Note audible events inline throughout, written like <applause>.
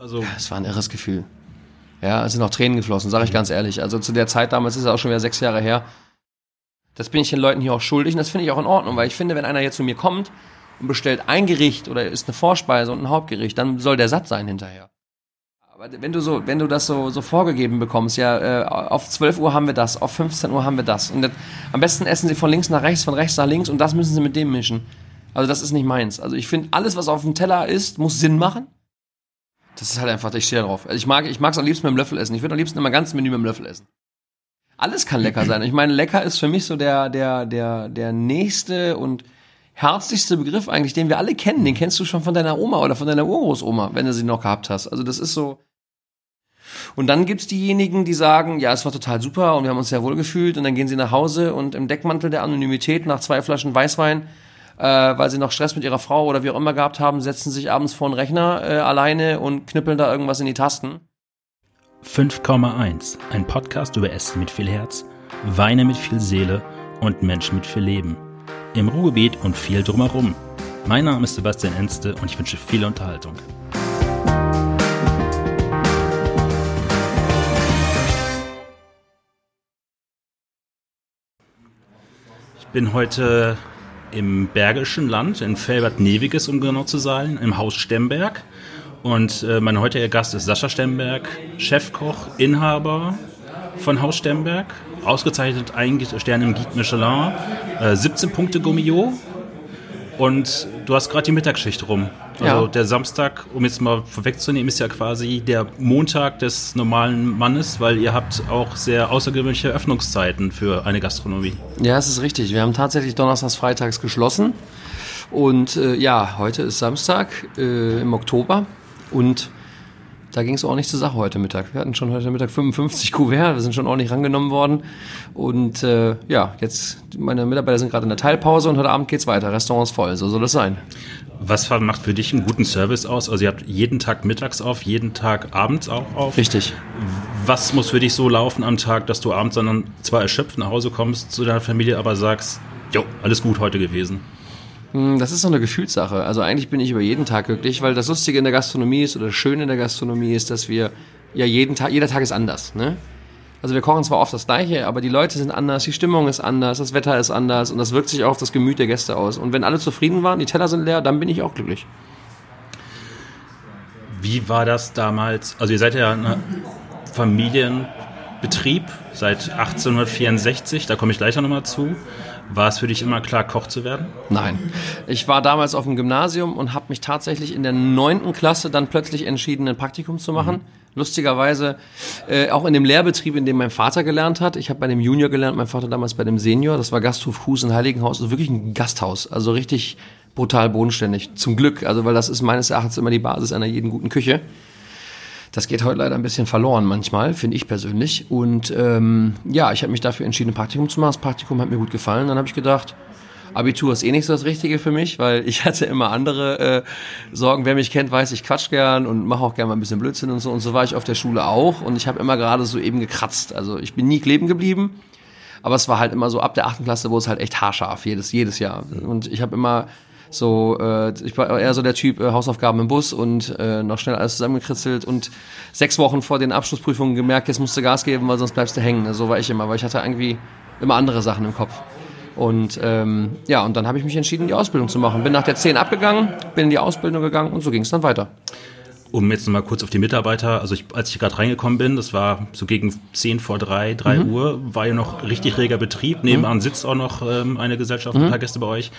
Also Es war ein irres Gefühl. Ja, es sind auch Tränen geflossen, sage ich ganz ehrlich. Also zu der Zeit damals ist es auch schon wieder sechs Jahre her. Das bin ich den Leuten hier auch schuldig und das finde ich auch in Ordnung, weil ich finde, wenn einer jetzt zu mir kommt und bestellt ein Gericht oder ist eine Vorspeise und ein Hauptgericht, dann soll der satt sein hinterher. Aber wenn du so, wenn du das so, so vorgegeben bekommst, ja, äh, auf 12 Uhr haben wir das, auf 15 Uhr haben wir das. Und das, am besten essen sie von links nach rechts, von rechts nach links und das müssen sie mit dem mischen. Also das ist nicht meins. Also ich finde, alles, was auf dem Teller ist, muss Sinn machen. Das ist halt einfach, ich stehe drauf. Also ich mag, ich mag es am liebsten mit dem Löffel essen. Ich würde am liebsten immer ganz Menü mit dem Löffel essen. Alles kann lecker sein. Ich meine, lecker ist für mich so der, der, der, der nächste und herzlichste Begriff eigentlich, den wir alle kennen. Den kennst du schon von deiner Oma oder von deiner Urgroßoma, wenn du sie noch gehabt hast. Also das ist so. Und dann gibt's diejenigen, die sagen, ja, es war total super und wir haben uns sehr wohl gefühlt und dann gehen sie nach Hause und im Deckmantel der Anonymität nach zwei Flaschen Weißwein, äh, weil sie noch Stress mit ihrer Frau oder wie auch immer gehabt haben, setzen sich abends vor den Rechner äh, alleine und knüppeln da irgendwas in die Tasten. 5,1. Ein Podcast über Essen mit viel Herz, Weine mit viel Seele und Menschen mit viel Leben. Im Ruhrgebiet und viel drumherum. Mein Name ist Sebastian Enste und ich wünsche viel Unterhaltung. Ich bin heute im Bergischen Land, in Felbert-Neviges, um genau zu sein, im Haus Stemberg. Und äh, mein heutiger Gast ist Sascha Stemberg, Chefkoch, Inhaber von Haus Stemberg, ausgezeichnet ein Stern im Guide Michelin, äh, 17 Punkte Gummio. Und du hast gerade die Mittagsschicht rum. Also Ja. der Samstag, um jetzt mal vorwegzunehmen, ist ja quasi der Montag des normalen Mannes, weil ihr habt auch sehr außergewöhnliche Öffnungszeiten für eine Gastronomie. Ja, es ist richtig. Wir haben tatsächlich donnerstags, freitags geschlossen. Und äh, ja, heute ist Samstag äh, im Oktober. Und da ging es auch nicht zur Sache heute Mittag. Wir hatten schon heute Mittag 55 Kuvert, wir sind schon ordentlich rangenommen worden. Und äh, ja, jetzt, meine Mitarbeiter sind gerade in der Teilpause und heute Abend geht's weiter. Restaurant ist voll, so soll es sein. Was macht für dich einen guten Service aus? Also ihr habt jeden Tag mittags auf, jeden Tag abends auch auf. Richtig. Was muss für dich so laufen am Tag, dass du abends dann zwar erschöpft nach Hause kommst zu deiner Familie, aber sagst, jo, alles gut heute gewesen? Hm, Das ist so eine Gefühlssache. Also eigentlich bin ich über jeden Tag glücklich, weil das Lustige in der Gastronomie ist oder das Schöne in der Gastronomie ist, dass wir ja jeden Tag, jeder Tag ist anders. Ne? Also wir kochen zwar oft das Gleiche, aber die Leute sind anders, die Stimmung ist anders, das Wetter ist anders und das wirkt sich auch auf das Gemüt der Gäste aus. Und wenn alle zufrieden waren, die Teller sind leer, dann bin ich auch glücklich. Wie war das damals? Also ihr seid ja ein Familienbetrieb seit 1864, da komme ich gleich noch mal zu. War es für dich immer klar, Koch zu werden? Nein. Ich war damals auf dem Gymnasium und habe mich tatsächlich in der neunten Klasse dann plötzlich entschieden, ein Praktikum zu machen. Lustigerweise äh, auch in dem Lehrbetrieb, in dem mein Vater gelernt hat. Ich habe bei dem Junior gelernt, mein Vater damals bei dem Senior. Das war Gasthof Hus in Heiligenhaus. Also wirklich ein Gasthaus. Also richtig brutal bodenständig. Zum Glück. Also weil das ist meines Erachtens immer die Basis einer jeden guten Küche. Das geht heute leider ein bisschen verloren manchmal, finde ich persönlich. Und ähm, ja, ich habe mich dafür entschieden, ein Praktikum zu machen. Das Praktikum hat mir gut gefallen. Dann habe ich gedacht, Abitur ist eh nicht so das Richtige für mich, weil ich <laughs> hatte immer andere äh, Sorgen. Wer mich kennt, weiß, ich quatsch gern und mache auch gern mal ein bisschen Blödsinn und so. Und so war ich auf der Schule auch. Und ich habe immer gerade so eben gekratzt. Also ich bin nie kleben geblieben. Aber es war halt immer so ab der achten Klasse, wo es halt echt haarscharf, jedes, jedes Jahr. Und ich habe immer so, äh, ich war eher so der Typ äh, Hausaufgaben im Bus und äh, noch schnell alles zusammengekritzelt und sechs Wochen vor den Abschlussprüfungen gemerkt, jetzt musst du Gas geben, weil sonst bleibst du hängen. So war ich immer, weil ich hatte irgendwie immer andere Sachen im Kopf. Und ähm, ja, und dann habe ich mich entschieden, die Ausbildung zu machen. Bin nach der 10 abgegangen, bin in die Ausbildung gegangen und so ging es dann weiter. Um jetzt nochmal kurz auf die Mitarbeiter, also ich, als ich gerade reingekommen bin, das war so gegen 10 vor 3, 3 Uhr, war ja noch richtig reger Betrieb. Nebenan sitzt auch noch ähm, eine Gesellschaft, ein paar Gäste bei euch.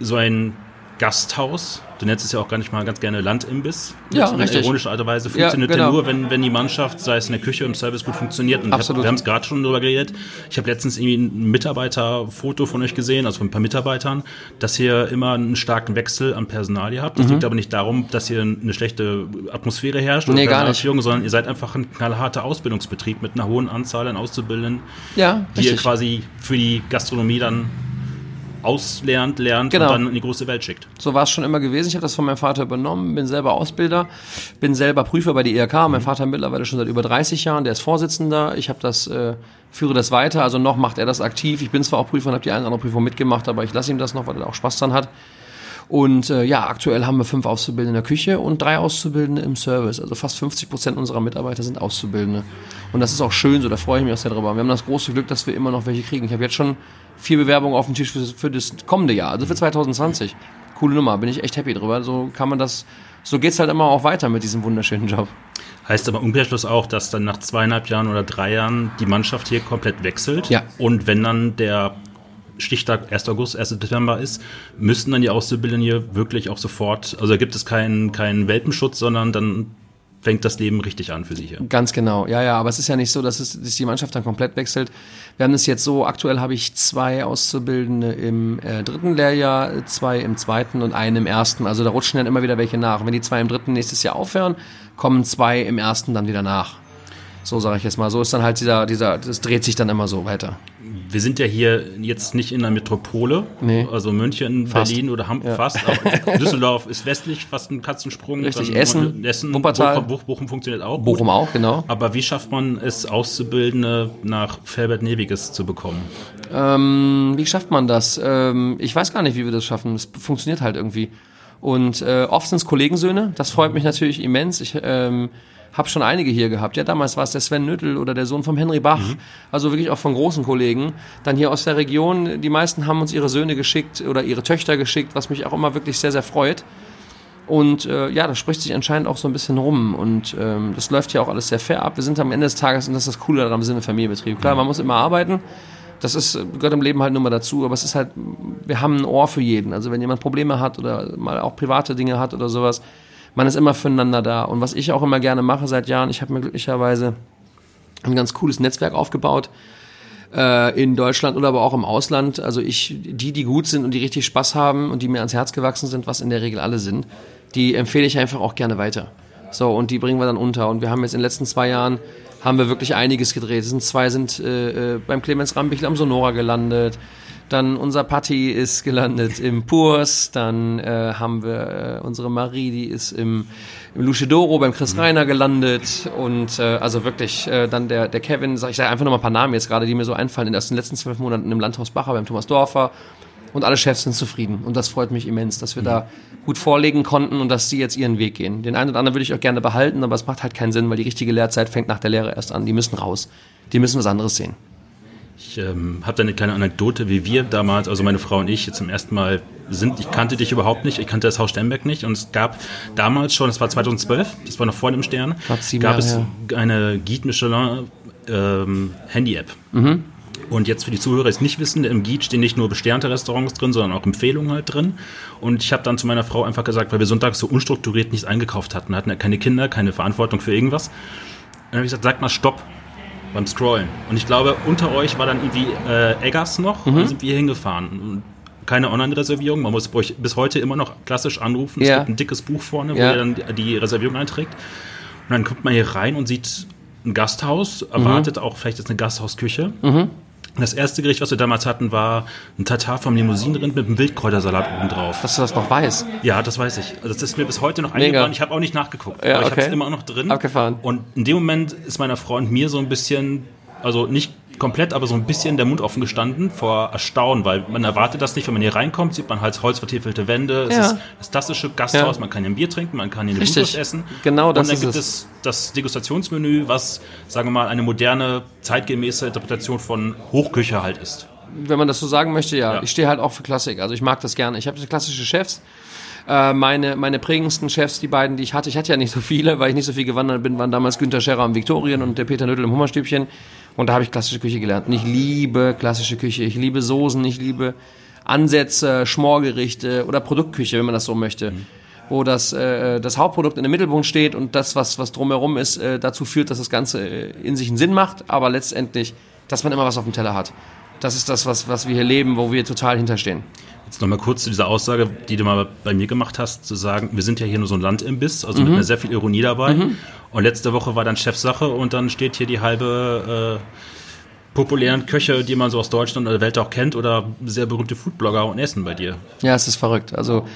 So ein Gasthaus, du nennst es ja auch gar nicht mal ganz gerne Landimbiss. Ja, in richtig. ironischer Art und Weise funktioniert Ja, genau. nur, wenn, wenn die Mannschaft, sei es in der Küche im Service, gut funktioniert. Und ich hab, Absolut. wir haben es gerade schon drüber geredet. Ich habe letztens irgendwie ein Mitarbeiterfoto von euch gesehen, also von ein paar Mitarbeitern, dass ihr immer einen starken Wechsel an Personal habt. Mhm. Das liegt aber nicht darum, dass hier eine schlechte Atmosphäre herrscht Nee, gar nicht. Sondern ihr seid einfach ein knallharter Ausbildungsbetrieb mit einer hohen Anzahl an Auszubildenden, Ja, die ihr quasi für die Gastronomie dann auslernt, lernt Genau. und dann in die große Welt schickt. So war es schon immer gewesen. Ich habe das von meinem Vater übernommen, bin selber Ausbilder, bin selber Prüfer bei der IRK. Mein Vater mittlerweile schon seit über 30 Jahren, der ist Vorsitzender. Ich habe das, äh, führe das weiter. Also noch macht er das aktiv. Ich bin zwar auch Prüfer und habe die eine oder andere Prüfung mitgemacht, aber ich lasse ihm das noch, weil er auch Spaß dran hat. Und äh, ja, aktuell haben wir fünf Auszubildende in der Küche und drei Auszubildende im Service. Also fast 50 Prozent unserer Mitarbeiter sind Auszubildende. Und das ist auch schön so, da freue ich mich auch sehr drüber. Wir haben das große Glück, dass wir immer noch welche kriegen. Ich habe jetzt schon vier Bewerbungen auf dem Tisch für, für das kommende Jahr, also für 2020. Coole Nummer, bin ich echt happy drüber. So kann man das, so geht's halt immer auch weiter mit diesem wunderschönen Job. Heißt aber Umkehrschluss auch, dass dann nach zweieinhalb Jahren oder drei Jahren die Mannschaft hier komplett wechselt. Ja. Und wenn dann der Stichtag 1. August, 1. September ist, müssten dann die Auszubildenden hier wirklich auch sofort, also da gibt es keinen, keinen Welpenschutz, sondern dann fängt das Leben richtig an für sie hier. Ganz genau, ja, ja, aber es ist ja nicht so, dass, es, dass die Mannschaft dann komplett wechselt. Wir haben es jetzt so, aktuell habe ich zwei Auszubildende im äh, dritten Lehrjahr, zwei im zweiten und einen im ersten. Also da rutschen dann immer wieder welche nach. Wenn die zwei im dritten nächstes Jahr aufhören, kommen zwei im ersten dann wieder nach. So sage ich jetzt mal. So ist dann halt dieser, dieser, das dreht sich dann immer so weiter. Wir sind ja hier jetzt nicht in der Metropole, Nee. also München, Fast. Berlin oder Hamburg, fast. Aber <laughs> Düsseldorf ist westlich, fast ein Katzensprung. Richtig, Essen, Essen Wuppertal. Bochum, Bochum funktioniert auch. Bochum gut. auch, genau. Aber wie schafft man es, Auszubildende nach Felbert-Neviges zu bekommen? Ähm, wie schafft man das? Ähm, ich weiß gar nicht, wie wir das schaffen. Es funktioniert halt irgendwie. Und äh, oft sind es Kollegensöhne. Das freut mich natürlich immens. Ich ähm, habe schon einige hier gehabt. Ja, damals war es der Sven Nüttel oder der Sohn vom Henry Bach. Also wirklich auch von großen Kollegen. Dann hier aus der Region. Die meisten haben uns ihre Söhne geschickt oder ihre Töchter geschickt, was mich auch immer wirklich sehr, sehr freut. Und äh, ja, das spricht sich anscheinend auch so ein bisschen rum. Und ähm, das läuft ja auch alles sehr fair ab. Wir sind am Ende des Tages, und das ist das Coole daran, wir sind ein Familienbetrieb. Klar, man muss immer arbeiten. Das ist, gehört im Leben halt nur mal dazu, aber es ist halt, wir haben ein Ohr für jeden. Also wenn jemand Probleme hat oder mal auch private Dinge hat oder sowas, man ist immer füreinander da. Und was ich auch immer gerne mache seit Jahren, ich habe mir glücklicherweise ein ganz cooles Netzwerk aufgebaut äh, in Deutschland oder aber auch im Ausland. Also ich, die, die gut sind und die richtig Spaß haben und die mir ans Herz gewachsen sind, was in der Regel alle sind, die empfehle ich einfach auch gerne weiter. So, und die bringen wir dann unter. Und wir haben jetzt in den letzten zwei Jahren, haben wir wirklich einiges gedreht. Es sind zwei sind äh, äh, beim Clemens Rambichel am Sonora gelandet. Dann unser Patti ist gelandet im Purs. Dann äh, haben wir äh, unsere Marie, die ist im, im Luchedoro beim Chris Reiner gelandet. Und äh, also wirklich, äh, dann der, der Kevin, sag ich sage einfach noch mal ein paar Namen jetzt gerade, die mir so einfallen, in den letzten zwölf Monaten im Landhaus Bacher beim Thomas Dorfer. Und alle Chefs sind zufrieden. Und das freut mich immens, dass wir da gut vorlegen konnten und dass sie jetzt ihren Weg gehen. Den einen oder anderen würde ich auch gerne behalten, aber es macht halt keinen Sinn, weil die richtige Lehrzeit fängt nach der Lehre erst an. Die müssen raus. Die müssen was anderes sehen. Ich ähm, habe da eine kleine Anekdote, wie wir damals, also meine Frau und ich, jetzt zum ersten Mal sind. Ich kannte dich überhaupt nicht, ich kannte das Haus Sternberg nicht und es gab damals schon, das war 2012, das war noch vor dem Stern, gab es her. eine Guide Michelin ähm, Handy-App. Mhm. Und jetzt für die Zuhörer, die es nicht wissen, im Guide stehen nicht nur besternte Restaurants drin, sondern auch Empfehlungen halt drin. Und ich habe dann zu meiner Frau einfach gesagt, weil wir sonntags so unstrukturiert nichts eingekauft hatten, hatten ja keine Kinder, keine Verantwortung für irgendwas. Und dann habe ich gesagt, sag mal Stopp beim Scrollen. Und ich glaube, unter euch war dann irgendwie äh, Eggers noch, Mhm. und dann sind wir hingefahren. Keine Online-Reservierung, man muss bei euch bis heute immer noch klassisch anrufen. Es Ja. gibt ein dickes Buch vorne, wo Ja. ihr dann die- Reservierung einträgt. Und dann kommt man hier rein und sieht ein Gasthaus, erwartet auch vielleicht jetzt eine Gasthausküche. Und das erste Gericht, was wir damals hatten, war ein Tatar vom Limousinenrind mit einem Wildkräutersalat obendrauf. Dass du das noch weißt. Ja, das weiß ich. Also das ist mir bis heute noch Mega. eingefahren. Ich habe auch nicht nachgeguckt, Ja, aber ich habe okay. es immer noch drin. Abgefahren. Und in dem Moment ist meiner Frau und mir so ein bisschen, also nicht komplett, aber so ein bisschen der Mund offen gestanden vor Erstaunen, weil man erwartet das nicht, wenn man hier reinkommt, sieht man halt holzvertiefelte Wände, es Ja. ist das klassische Gasthaus, Ja. man kann hier ein Bier trinken, man kann hier eine Richtig. Blutwurst essen. Genau das Und dann ist gibt es. es das Degustationsmenü, was, sagen wir mal, eine moderne, zeitgemäße Interpretation von Hochküche halt ist. Wenn man das so sagen möchte, ja. Ja. Ich stehe halt auch für Klassik. Also ich mag das gerne. Ich habe klassische Chefs. Äh, meine, meine prägendsten Chefs, die beiden, die ich hatte, ich hatte ja nicht so viele, weil ich nicht so viel gewandert bin, waren damals Günter Scherrer am Viktorien und der Peter Nöttl im Hummerstübchen. Und da habe ich klassische Küche gelernt. Und ich liebe klassische Küche. Ich liebe Soßen, ich liebe Ansätze, Schmorgerichte oder Produktküche, wenn man das so möchte. Wo das, äh, das Hauptprodukt in dem Mittelpunkt steht und das, was, was drumherum ist, äh, dazu führt, dass das Ganze äh, in sich einen Sinn macht, aber letztendlich, dass man immer was auf dem Teller hat. Das ist das, was, was wir hier leben, wo wir total hinterstehen. Jetzt nochmal kurz zu dieser Aussage, die du mal bei mir gemacht hast, zu sagen, wir sind ja hier nur so ein Landimbiss, also Mhm. mit einer sehr viel Ironie dabei. Und letzte Woche war dann Chefsache und dann steht hier die halbe äh, populären Köche, die man so aus Deutschland oder der Welt auch kennt, oder sehr berühmte Foodblogger und essen bei dir. Ja, es ist verrückt. Also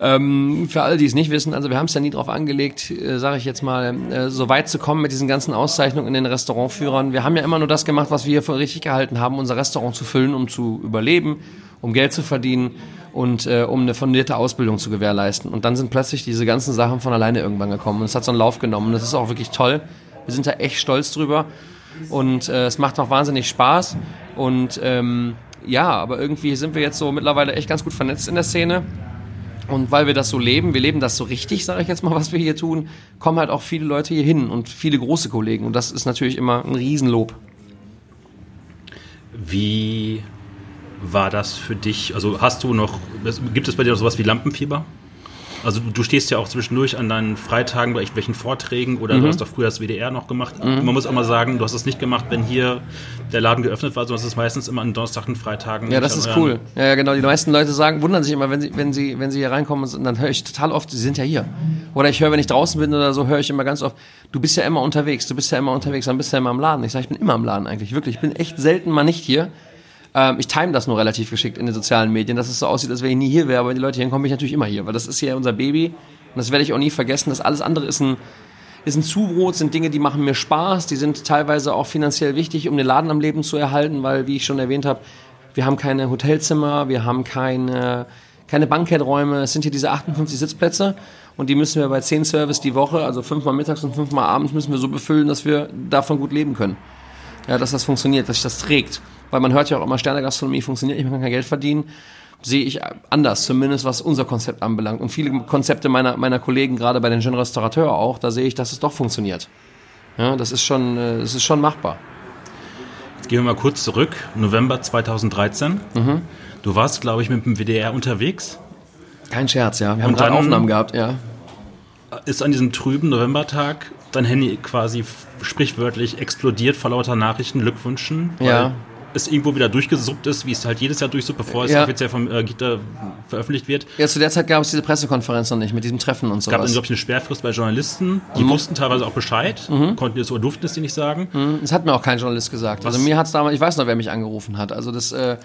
ähm, für alle, die es nicht wissen, also wir haben es ja nie drauf angelegt, äh, sage ich jetzt mal, äh, so weit zu kommen mit diesen ganzen Auszeichnungen in den Restaurantführern. Wir haben ja immer nur das gemacht, was wir für richtig gehalten haben, unser Restaurant zu füllen, um zu überleben um Geld zu verdienen und äh, um eine fundierte Ausbildung zu gewährleisten. Und dann sind plötzlich diese ganzen Sachen von alleine irgendwann gekommen und es hat so einen Lauf genommen. Und das ist auch wirklich toll. Wir sind da echt stolz drüber und äh, es macht auch wahnsinnig Spaß. Und ähm, ja, aber irgendwie sind wir jetzt so mittlerweile echt ganz gut vernetzt in der Szene. Und weil wir das so leben, wir leben das so richtig, sage ich jetzt mal, was wir hier tun, kommen halt auch viele Leute hier hin und viele große Kollegen. Und das ist natürlich immer ein Riesenlob. Wie war das für dich? Also hast du noch, gibt es bei dir noch sowas wie Lampenfieber? Also du stehst ja auch zwischendurch an deinen Freitagen bei irgendwelchen Vorträgen oder mhm. du hast doch früher das WDR noch gemacht. Mhm. Man muss auch mal sagen, du hast es nicht gemacht, wenn hier der Laden geöffnet war, sondern es ist meistens immer an Donnerstag und Freitagen. Ja, das ist cool. Ja, genau. Die meisten Leute sagen, wundern sich immer, wenn sie, wenn sie, wenn sie hier reinkommen und dann höre ich total oft, sie sind ja hier. Oder ich höre, wenn ich draußen bin oder so, höre ich immer ganz oft, du bist ja immer unterwegs, du bist ja immer unterwegs, dann bist du ja immer im Laden. Ich sage, ich bin immer im Laden eigentlich, wirklich. Ich bin echt selten mal nicht hier. Ähm, ich time das nur relativ geschickt in den sozialen Medien, dass es so aussieht, als wenn ich nie hier wäre, aber die Leute hier kommen, bin ich natürlich immer hier, weil das ist ja unser Baby und das werde ich auch nie vergessen. Das alles andere ist ein, ist ein Zubrot, sind Dinge, die machen mir Spaß, die sind teilweise auch finanziell wichtig, um den Laden am Leben zu erhalten, weil, wie ich schon erwähnt habe, wir haben keine Hotelzimmer, wir haben keine, keine Banketträume, es sind hier diese 58 Sitzplätze und die müssen wir bei 10 Service die Woche, also fünfmal mittags und fünfmal abends, müssen wir so befüllen, dass wir davon gut leben können. Ja, dass das funktioniert, dass sich das trägt weil man hört ja auch immer, Sternegastronomie funktioniert nicht, man kann kein Geld verdienen, sehe ich anders, zumindest was unser Konzept anbelangt. Und viele Konzepte meiner, meiner Kollegen, gerade bei den Jeune Restaurateur auch, da sehe ich, dass es doch funktioniert. Ja, das ist schon, äh, das ist schon machbar. Jetzt gehen wir mal kurz zurück, November 2013. Mhm. Du warst, glaube ich, mit dem WDR unterwegs. Kein Scherz, ja. Wir haben gerade Aufnahmen gehabt, ja. Ist an diesem trüben Novembertag dein Handy quasi sprichwörtlich explodiert vor lauter Nachrichten, Glückwünschen? Ja es irgendwo wieder durchgesuppt ist, wie es halt jedes Jahr durchsuppt, bevor es ja. offiziell vom äh, Gitter veröffentlicht wird. Ja, zu der Zeit gab es diese Pressekonferenz noch nicht mit diesem Treffen und so. Es gab dann, glaube ich, eine Sperrfrist bei Journalisten. Die mhm. wussten teilweise auch Bescheid, mhm. konnten es oder durften es dir nicht sagen. Mhm. Das hat mir auch kein Journalist gesagt. Was? Also mir hat es damals, ich weiß noch, wer mich angerufen hat. Also das, äh,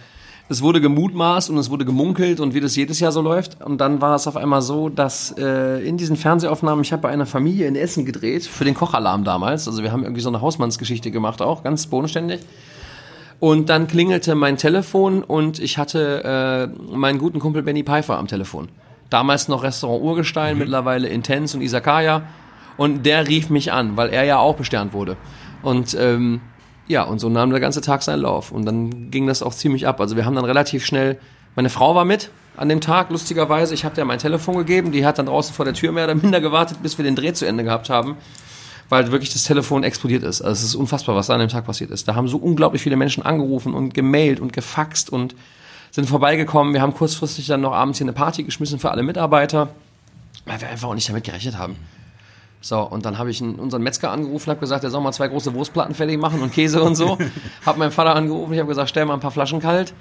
es wurde gemutmaßt und es wurde gemunkelt und wie das jedes Jahr so läuft. Und dann war es auf einmal so, dass äh, in diesen Fernsehaufnahmen, ich habe bei einer Familie in Essen gedreht, für den Kochalarm damals. Also wir haben irgendwie so eine Hausmannsgeschichte gemacht auch, ganz bodenständig. Und dann klingelte mein Telefon und ich hatte äh, meinen guten Kumpel Benny Pfeiffer am Telefon. Damals noch Restaurant Urgestein, mhm. mittlerweile Intens und Isakaya. Und der rief mich an, weil er ja auch besternt wurde. Und ähm, ja, und so nahm der ganze Tag seinen Lauf. Und dann ging das auch ziemlich ab. Also wir haben dann relativ schnell, meine Frau war mit an dem Tag, lustigerweise. Ich habe der mein Telefon gegeben, die hat dann draußen vor der Tür mehr oder minder gewartet, bis wir den Dreh zu Ende gehabt haben weil wirklich das Telefon explodiert ist. Also es ist unfassbar, was da an dem Tag passiert ist. Da haben so unglaublich viele Menschen angerufen und gemailt und gefaxt und sind vorbeigekommen. Wir haben kurzfristig dann noch abends hier eine Party geschmissen für alle Mitarbeiter, weil wir einfach auch nicht damit gerechnet haben. So, und dann habe ich unseren Metzger angerufen, habe gesagt, er soll mal zwei große Wurstplatten fertig machen und Käse und so. <laughs> habe meinen Vater angerufen, ich habe gesagt, stell mal ein paar Flaschen kalt.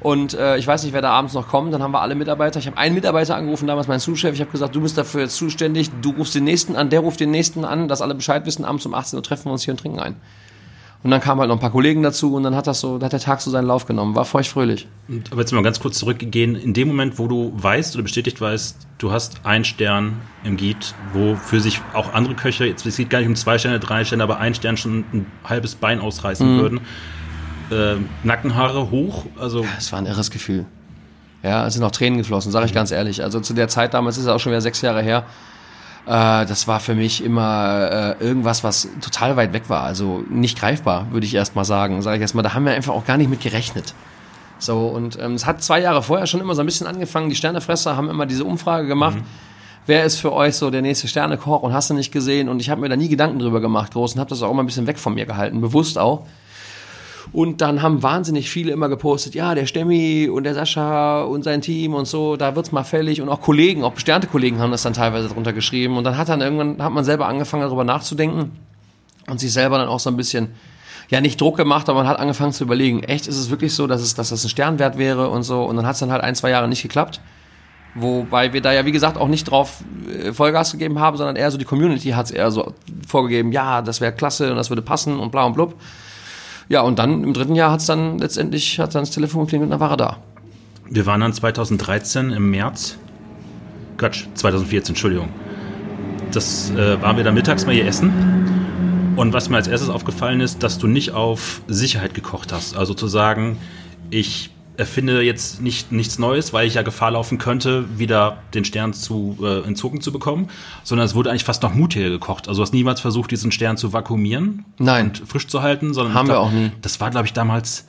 Und äh, ich weiß nicht, wer da abends noch kommt. Dann haben wir alle Mitarbeiter. Ich habe einen Mitarbeiter angerufen, damals mein Zuschef. Ich habe gesagt, du bist dafür jetzt zuständig. Du rufst den nächsten an, der ruft den nächsten an, dass alle Bescheid wissen. Abends um 18 Uhr treffen wir uns hier und trinken ein. Und dann kamen halt noch ein paar Kollegen dazu und dann hat das so, hat der Tag so seinen Lauf genommen. War feuchtfröhlich. Aber jetzt mal ganz kurz zurückgehen. In dem Moment, wo du weißt oder bestätigt weißt, du hast einen Stern im Giet, wo für sich auch andere Köche, jetzt es geht gar nicht um zwei Sterne, drei Sterne, aber ein Stern schon ein halbes Bein ausreißen mhm. würden äh, Nackenhaare hoch. Also es war ein irres Gefühl. Ja, es sind auch Tränen geflossen, sage ich ganz ehrlich. Also zu der Zeit damals ist es auch schon wieder sechs Jahre her. Äh, das war für mich immer äh, irgendwas, was total weit weg war. Also nicht greifbar, würde ich erst mal sagen. Sage ich erst mal, da haben wir einfach auch gar nicht mit gerechnet. So, und ähm, es hat zwei Jahre vorher schon immer so ein bisschen angefangen. Die Sternefresser haben immer diese Umfrage gemacht. Mhm. Wer ist für euch so der nächste Sternekoch und hast du nicht gesehen? Und ich habe mir da nie Gedanken drüber gemacht, groß, und habe das auch immer ein bisschen weg von mir gehalten, bewusst auch. Und dann haben wahnsinnig viele immer gepostet, ja, der Stemmi und der Sascha und sein Team und so, da wird's mal fällig. Und auch Kollegen, auch besternte Kollegen haben das dann teilweise drunter geschrieben. Und dann hat dann irgendwann, hat man selber angefangen, darüber nachzudenken und sich selber dann auch so ein bisschen, ja, nicht Druck gemacht, aber man hat angefangen zu überlegen, echt, ist es wirklich so, dass, es, dass das ein Sternwert wäre und so. Und dann hat's dann halt ein, zwei Jahre nicht geklappt. Wobei wir da ja, wie gesagt, auch nicht drauf äh, Vollgas gegeben haben, sondern eher so die Community hat's eher so vorgegeben, ja, das wäre klasse und das würde passen und bla und blub. Ja, und dann im dritten Jahr hat es dann letztendlich hat dann das Telefon geklingelt und dann war er da. Wir waren dann 2013 im März. Quatsch, 2014, Entschuldigung. Das äh, waren wir dann mittags mal hier essen. Und was mir als erstes aufgefallen ist, dass du nicht auf Sicherheit gekocht hast. Also zu sagen, ich erfinde jetzt nicht, nichts Neues, weil ich ja Gefahr laufen könnte, wieder den Stern zu, äh, entzogen zu bekommen, sondern es wurde eigentlich fast noch mutiger gekocht. Also du hast niemals versucht, diesen Stern zu vakuumieren Nein. und frisch zu halten, sondern Haben da, wir auch nie. Das war, glaube ich, damals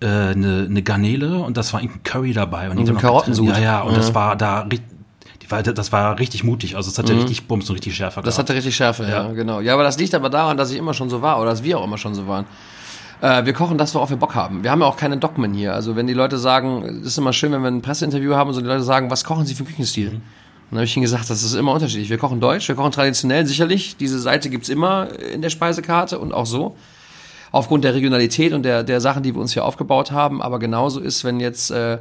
äh, eine, eine Garnele und das war irgendein Curry dabei. Und, Und ein Karottensud. Ja, ja, und Ja. das war da das war richtig mutig. Also es hatte richtig Bums und richtig Schärfe Mhm. Das gehabt. hatte richtig Schärfe, ja. genau. Ja, aber das liegt aber daran, dass ich immer schon so war oder dass wir auch immer schon so waren. Äh, wir kochen das, worauf wir Bock haben. Wir haben ja auch keine Dogmen hier. Also wenn die Leute sagen, es ist immer schön, wenn wir ein Presseinterview haben und so die Leute sagen, was kochen sie für Küchenstil? Und dann habe ich ihnen gesagt, das ist immer unterschiedlich. Wir kochen deutsch, wir kochen traditionell sicherlich. Diese Seite gibt's immer in der Speisekarte und auch so. Aufgrund der Regionalität und der, der Sachen, die wir uns hier aufgebaut haben. Aber genauso ist, wenn jetzt äh,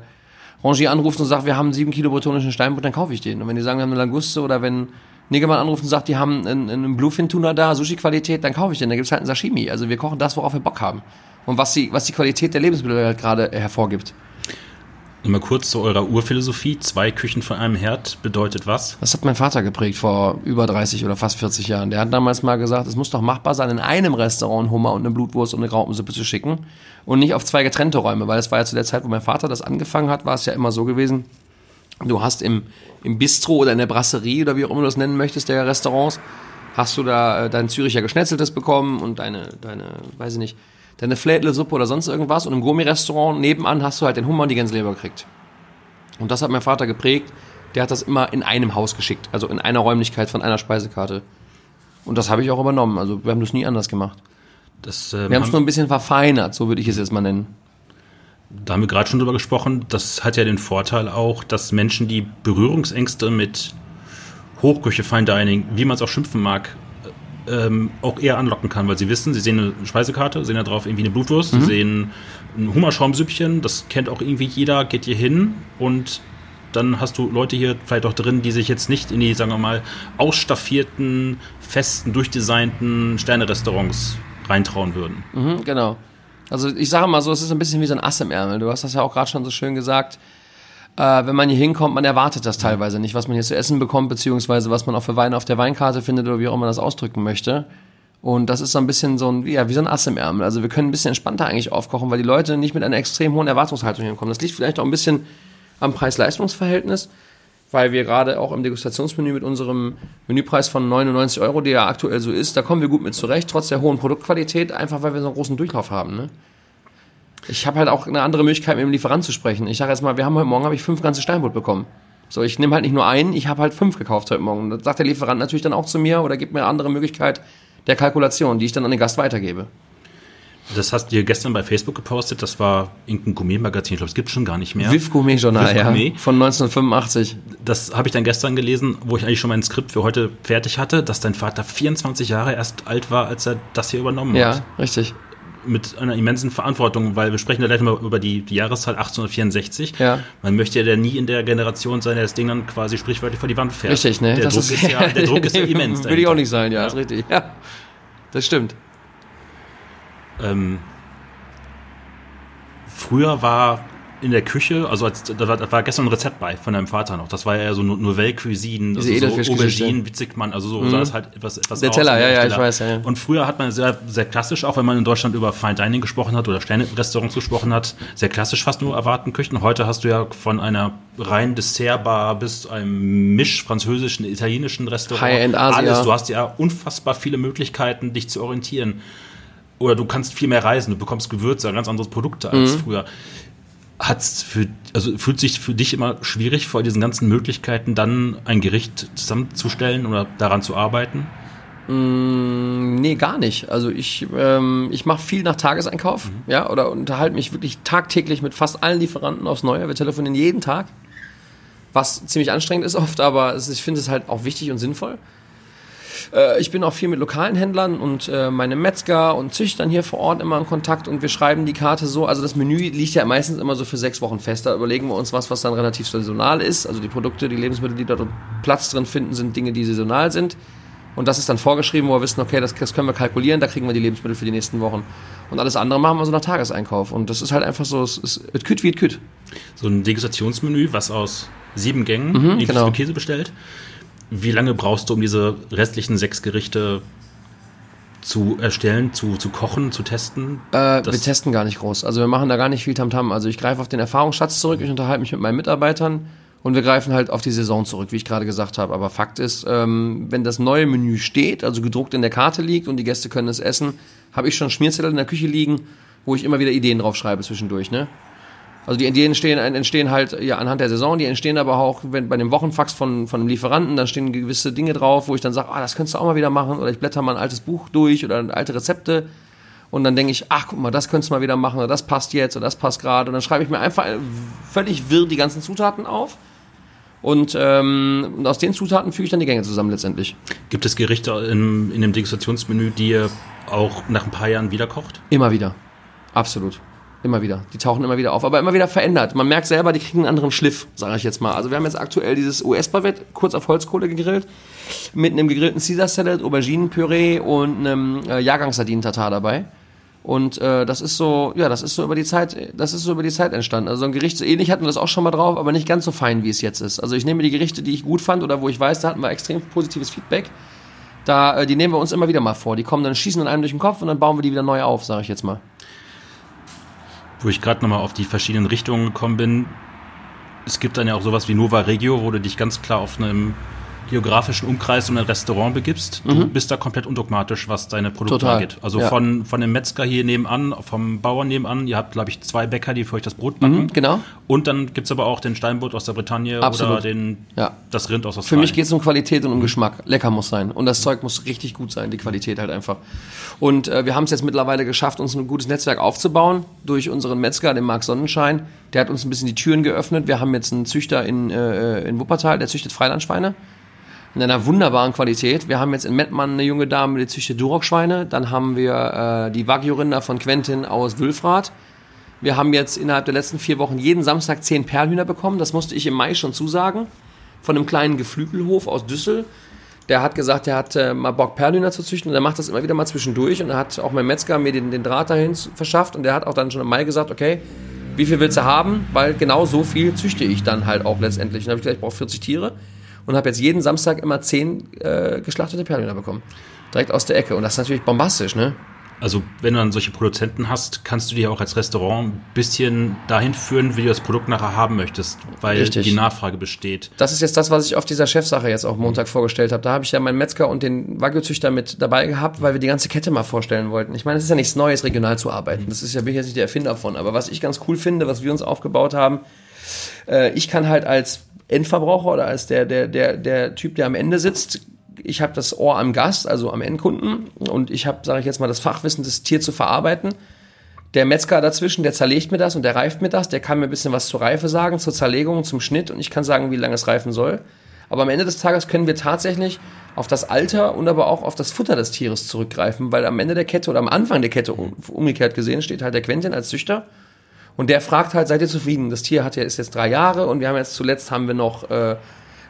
Rangier anruft und sagt, wir haben sieben Kilo bretonischen Steinbutt, dann kaufe ich den. Und wenn die sagen, wir haben eine Languste oder wenn Niggermann anruft und sagt, die haben einen, einen Bluefin-Tuna da, Sushi-Qualität, dann kaufe ich den. Dann gibt's halt einen Sashimi. Also wir kochen das, worauf wir Bock haben. Und was die, was die Qualität der Lebensmittel halt gerade hervorgibt. Nur mal kurz zu eurer Urphilosophie. Zwei Küchen von einem Herd bedeutet was? Das hat mein Vater geprägt vor über 30 oder fast 40 Jahren. Der hat damals mal gesagt, es muss doch machbar sein, in einem Restaurant einen Hummer und eine Blutwurst und eine Graupensuppe zu schicken und nicht auf zwei getrennte Räume, weil es war ja zu der Zeit, wo mein Vater das angefangen hat, war es ja immer so gewesen, du hast im, im Bistro oder in der Brasserie oder wie auch immer du das nennen möchtest, der Restaurants, hast du da äh, dein Züricher Geschnetzeltes bekommen und deine, deine, weiß ich nicht, deine Flädle-Suppe oder sonst irgendwas und im Gourmet-Restaurant nebenan hast du halt den Hummer und die Gänseleber gekriegt. Und das hat mein Vater geprägt. Der hat das immer in einem Haus geschickt, also in einer Räumlichkeit von einer Speisekarte. Und das habe ich auch übernommen. Also wir haben das nie anders gemacht. Das, ähm, Wir haben es nur ein bisschen verfeinert, so würde ich es jetzt mal nennen. Da haben wir gerade schon drüber gesprochen. Das hat ja den Vorteil auch, dass Menschen, die Berührungsängste mit Hochküche, Fine Dining, wie man es auch schimpfen mag, ähm, auch eher anlocken kann, weil sie wissen, sie sehen eine Speisekarte, sehen da drauf irgendwie eine Blutwurst, sie sehen ein Hummerschaumsüppchen, das kennt auch irgendwie jeder, geht hier hin und dann hast du Leute hier vielleicht auch drin, die sich jetzt nicht in die, sagen wir mal, ausstaffierten, festen, durchdesignten Sterne-Restaurants reintrauen würden. Mhm, genau. Also ich sage mal so, es ist ein bisschen wie so ein Ass im Ärmel. Du hast das ja auch gerade schon so schön gesagt. Äh, wenn man hier hinkommt, man erwartet das teilweise nicht, was man hier zu essen bekommt, beziehungsweise was man auch für Weine auf der Weinkarte findet oder wie auch immer man das ausdrücken möchte. Und das ist so ein bisschen so ein, ja, wie so ein Ass im Ärmel. Also wir können ein bisschen entspannter eigentlich aufkochen, weil die Leute nicht mit einer extrem hohen Erwartungshaltung hinkommen. Das liegt vielleicht auch ein bisschen am Preis-Leistungs-Verhältnis, weil wir gerade auch im Degustationsmenü mit unserem Menüpreis von 99 Euro, der ja aktuell so ist, da kommen wir gut mit zurecht, trotz der hohen Produktqualität, einfach weil wir so einen großen Durchlauf haben. Ne? Ich habe halt auch eine andere Möglichkeit, mit dem Lieferant zu sprechen. Ich sage jetzt mal, wir haben heute Morgen habe ich fünf ganze Steinbutt bekommen. So, ich nehme halt nicht nur einen, ich habe halt fünf gekauft heute Morgen. Das sagt der Lieferant natürlich dann auch zu mir oder gibt mir eine andere Möglichkeit der Kalkulation, die ich dann an den Gast weitergebe. Das hast du hier gestern bei Facebook gepostet. Das war irgendein Gourmet-Magazin. Ich glaube, es gibt schon gar nicht mehr. Viv Gourmet Journal, Viv ja, von 1985. Das habe ich dann gestern gelesen, wo ich eigentlich schon mein Skript für heute fertig hatte, dass dein Vater 24 Jahre erst alt war, als er das hier übernommen Ja, hat. richtig. Mit einer immensen Verantwortung, weil wir sprechen ja gleich mal über die, die Jahreszahl 1864. Ja. Man möchte ja nie in der Generation sein, der das Ding dann quasi sprichwörtlich vor die Wand fährt. Richtig, ne? Der, Druck, ist, ja, <laughs> der Druck ist ja immens. Will ich auch nicht sein, ja, ist richtig. Ja, das stimmt. Ähm, früher war in der Küche, also als, da, war, da war gestern ein Rezept bei von deinem Vater noch. Das war ja so No- Nouvelle Cuisine, also so. Auberginen, Witzigmann, also so sah das halt etwas, etwas Der aus, Teller, ein ja, ja, ich weiß, ja, ja. Und früher hat man sehr, sehr klassisch, auch wenn man in Deutschland über Fine Dining gesprochen hat oder Sterne-Restaurants gesprochen hat, sehr klassisch fast nur erwarten Küchen. Heute hast du ja von einer rein Dessertbar bis einem Misch französischen, italienischen Restaurant. High-End Asia. Alles. Du hast ja unfassbar viele Möglichkeiten, dich zu orientieren. Oder du kannst viel mehr reisen, du bekommst Gewürze, ganz andere Produkte als Mhm. früher. Hat's für, also fühlt sich für dich immer schwierig vor diesen ganzen Möglichkeiten dann ein Gericht zusammenzustellen oder daran zu arbeiten? Nee, gar nicht. Also ich, ähm, ich mache viel nach Tageseinkauf, ja, oder unterhalte mich wirklich tagtäglich mit fast allen Lieferanten aufs Neue. Wir telefonieren jeden Tag, was ziemlich anstrengend ist oft, aber ich finde es halt auch wichtig und sinnvoll. Äh, ich bin auch viel mit lokalen Händlern und äh, meine Metzger und Züchtern hier vor Ort immer in Kontakt und wir schreiben die Karte so. Also das Menü liegt ja meistens immer so für sechs Wochen fest. Da überlegen wir uns was, was dann relativ saisonal ist. Also die Produkte, die Lebensmittel, die dort Platz drin finden, sind Dinge, die saisonal sind. Und das ist dann vorgeschrieben, wo wir wissen, okay, das, das können wir kalkulieren, da kriegen wir die Lebensmittel für die nächsten Wochen. Und alles andere machen wir so nach Tageseinkauf. Und das ist halt einfach so, es ist küt wie es küt. So ein Degustationsmenü, was aus sieben Gängen inklusive genau. Käse bestellt. Wie lange brauchst du, um diese restlichen sechs Gerichte zu erstellen, zu, zu kochen, zu testen? Äh, wir testen gar nicht groß. Also wir machen da gar nicht viel Tamtam. -Tam. Also ich greife auf den Erfahrungsschatz zurück, ich unterhalte mich mit meinen Mitarbeitern und wir greifen halt auf die Saison zurück, wie ich gerade gesagt habe. Aber Fakt ist, ähm, wenn das neue Menü steht, also gedruckt in der Karte liegt und die Gäste können es essen, habe ich schon Schmierzettel in der Küche liegen, wo ich immer wieder Ideen draufschreibe zwischendurch. Ne? Also die Ideen entstehen, entstehen halt ja anhand der Saison, die entstehen aber auch wenn, bei dem Wochenfax von, von einem Lieferanten, da stehen gewisse Dinge drauf, wo ich dann sage, ah, das könntest du auch mal wieder machen oder ich blätter mal ein altes Buch durch oder alte Rezepte und dann denke ich, ach guck mal, das könntest du mal wieder machen oder das passt jetzt oder das passt gerade und dann schreibe ich mir einfach völlig wirr die ganzen Zutaten auf und, ähm, aus den Zutaten füge ich dann die Gänge zusammen letztendlich. Gibt es Gerichte in, in dem Degustationsmenü, die ihr auch nach ein paar Jahren wieder kocht? Immer wieder. Absolut. Immer wieder. Die tauchen immer wieder auf, aber immer wieder verändert. Man merkt selber, die kriegen einen anderen Schliff, sage ich jetzt mal. Also wir haben jetzt aktuell dieses US-Bavette kurz auf Holzkohle gegrillt, mit einem gegrillten Caesar Salad, Auberginenpüree und einem äh, Jahrgangssardinen-Tatar dabei. Und äh, das ist so, ja, das ist so über die Zeit, das ist so über die Zeit entstanden. Also so ein Gericht, so ähnlich hatten wir das auch schon mal drauf, aber nicht ganz so fein, wie es jetzt ist. Also ich nehme die Gerichte, die ich gut fand oder wo ich weiß, da hatten wir extrem positives Feedback. Da, äh, die nehmen wir uns immer wieder mal vor. Die kommen dann, schießen dann einem durch den Kopf und dann bauen wir die wieder neu auf, sage ich jetzt mal. Wo ich gerade nochmal auf die verschiedenen Richtungen gekommen bin, es gibt dann ja auch sowas wie Nova Regio, wo du dich ganz klar auf einem geografischen Umkreis um ein Restaurant begibst, du mhm. bist da komplett undogmatisch, was deine Produkte Total. angeht. Also ja. von, von dem Metzger hier nebenan, vom Bauern nebenan, ihr habt, glaube ich, zwei Bäcker, die für euch das Brot backen. Mhm, genau. Und dann gibt es aber auch den Steinbutt aus der Bretagne Absolut. oder den, ja. das Rind aus Australien. Für mich geht es um Qualität und um mhm. Geschmack. Lecker muss sein. Und das Zeug muss richtig gut sein, die Qualität halt einfach. Und äh, wir haben es jetzt mittlerweile geschafft, uns ein gutes Netzwerk aufzubauen durch unseren Metzger, den Marc Sonnenschein. Der hat uns ein bisschen die Türen geöffnet. Wir haben jetzt einen Züchter in, äh, in Wuppertal, der züchtet Freilandschweine in einer wunderbaren Qualität. Wir haben jetzt in Mettmann eine junge Dame, die züchtet Duroc-Schweine. Dann haben wir äh, die Wagyu-Rinder von Quentin aus Wülfrath. Wir haben jetzt innerhalb der letzten vier Wochen jeden Samstag zehn Perlhühner bekommen. Das musste ich im Mai schon zusagen. Von einem kleinen Geflügelhof aus Düssel. Der hat gesagt, er hat äh, mal Bock, Perlhühner zu züchten und er macht das immer wieder mal zwischendurch. Und er hat auch mein Metzger mir den, den Draht dahin verschafft und der hat auch dann schon im Mai gesagt, okay, wie viel willst du haben? Weil genau so viel züchte ich dann halt auch letztendlich. dann habe ich gesagt, ich brauche 40 Tiere und habe jetzt jeden Samstag immer zehn äh, geschlachtete Perlhühner bekommen. Direkt aus der Ecke. Und das ist natürlich bombastisch, ne? Also, wenn du dann solche Produzenten hast, kannst du dir auch als Restaurant ein bisschen dahin führen, wie du das Produkt nachher haben möchtest, weil Richtig. die Nachfrage besteht. Das ist jetzt das, was ich auf dieser Chefsache jetzt auch Montag vorgestellt habe. Da habe ich ja meinen Metzger und den Wagyu-Züchter mit dabei gehabt, weil wir die ganze Kette mal vorstellen wollten. Ich meine, es ist ja nichts Neues, regional zu arbeiten. Das ist ja, bin ich jetzt nicht der Erfinder von. Aber was ich ganz cool finde, was wir uns aufgebaut haben, äh, ich kann halt als Endverbraucher oder als der, der, der, der Typ, der am Ende sitzt, ich habe das Ohr am Gast, also am Endkunden, und ich habe, sage ich jetzt mal, das Fachwissen, das Tier zu verarbeiten. Der Metzger dazwischen, der zerlegt mir das und der reift mir das, der kann mir ein bisschen was zur Reife sagen, zur Zerlegung, zum Schnitt und ich kann sagen, wie lange es reifen soll. Aber am Ende des Tages können wir tatsächlich auf das Alter und aber auch auf das Futter des Tieres zurückgreifen, weil am Ende der Kette oder am Anfang der Kette umgekehrt gesehen steht halt der Quentin als Züchter und der fragt halt, seid ihr zufrieden? Das Tier hat ja, ist jetzt drei Jahre und wir haben jetzt zuletzt haben wir noch äh,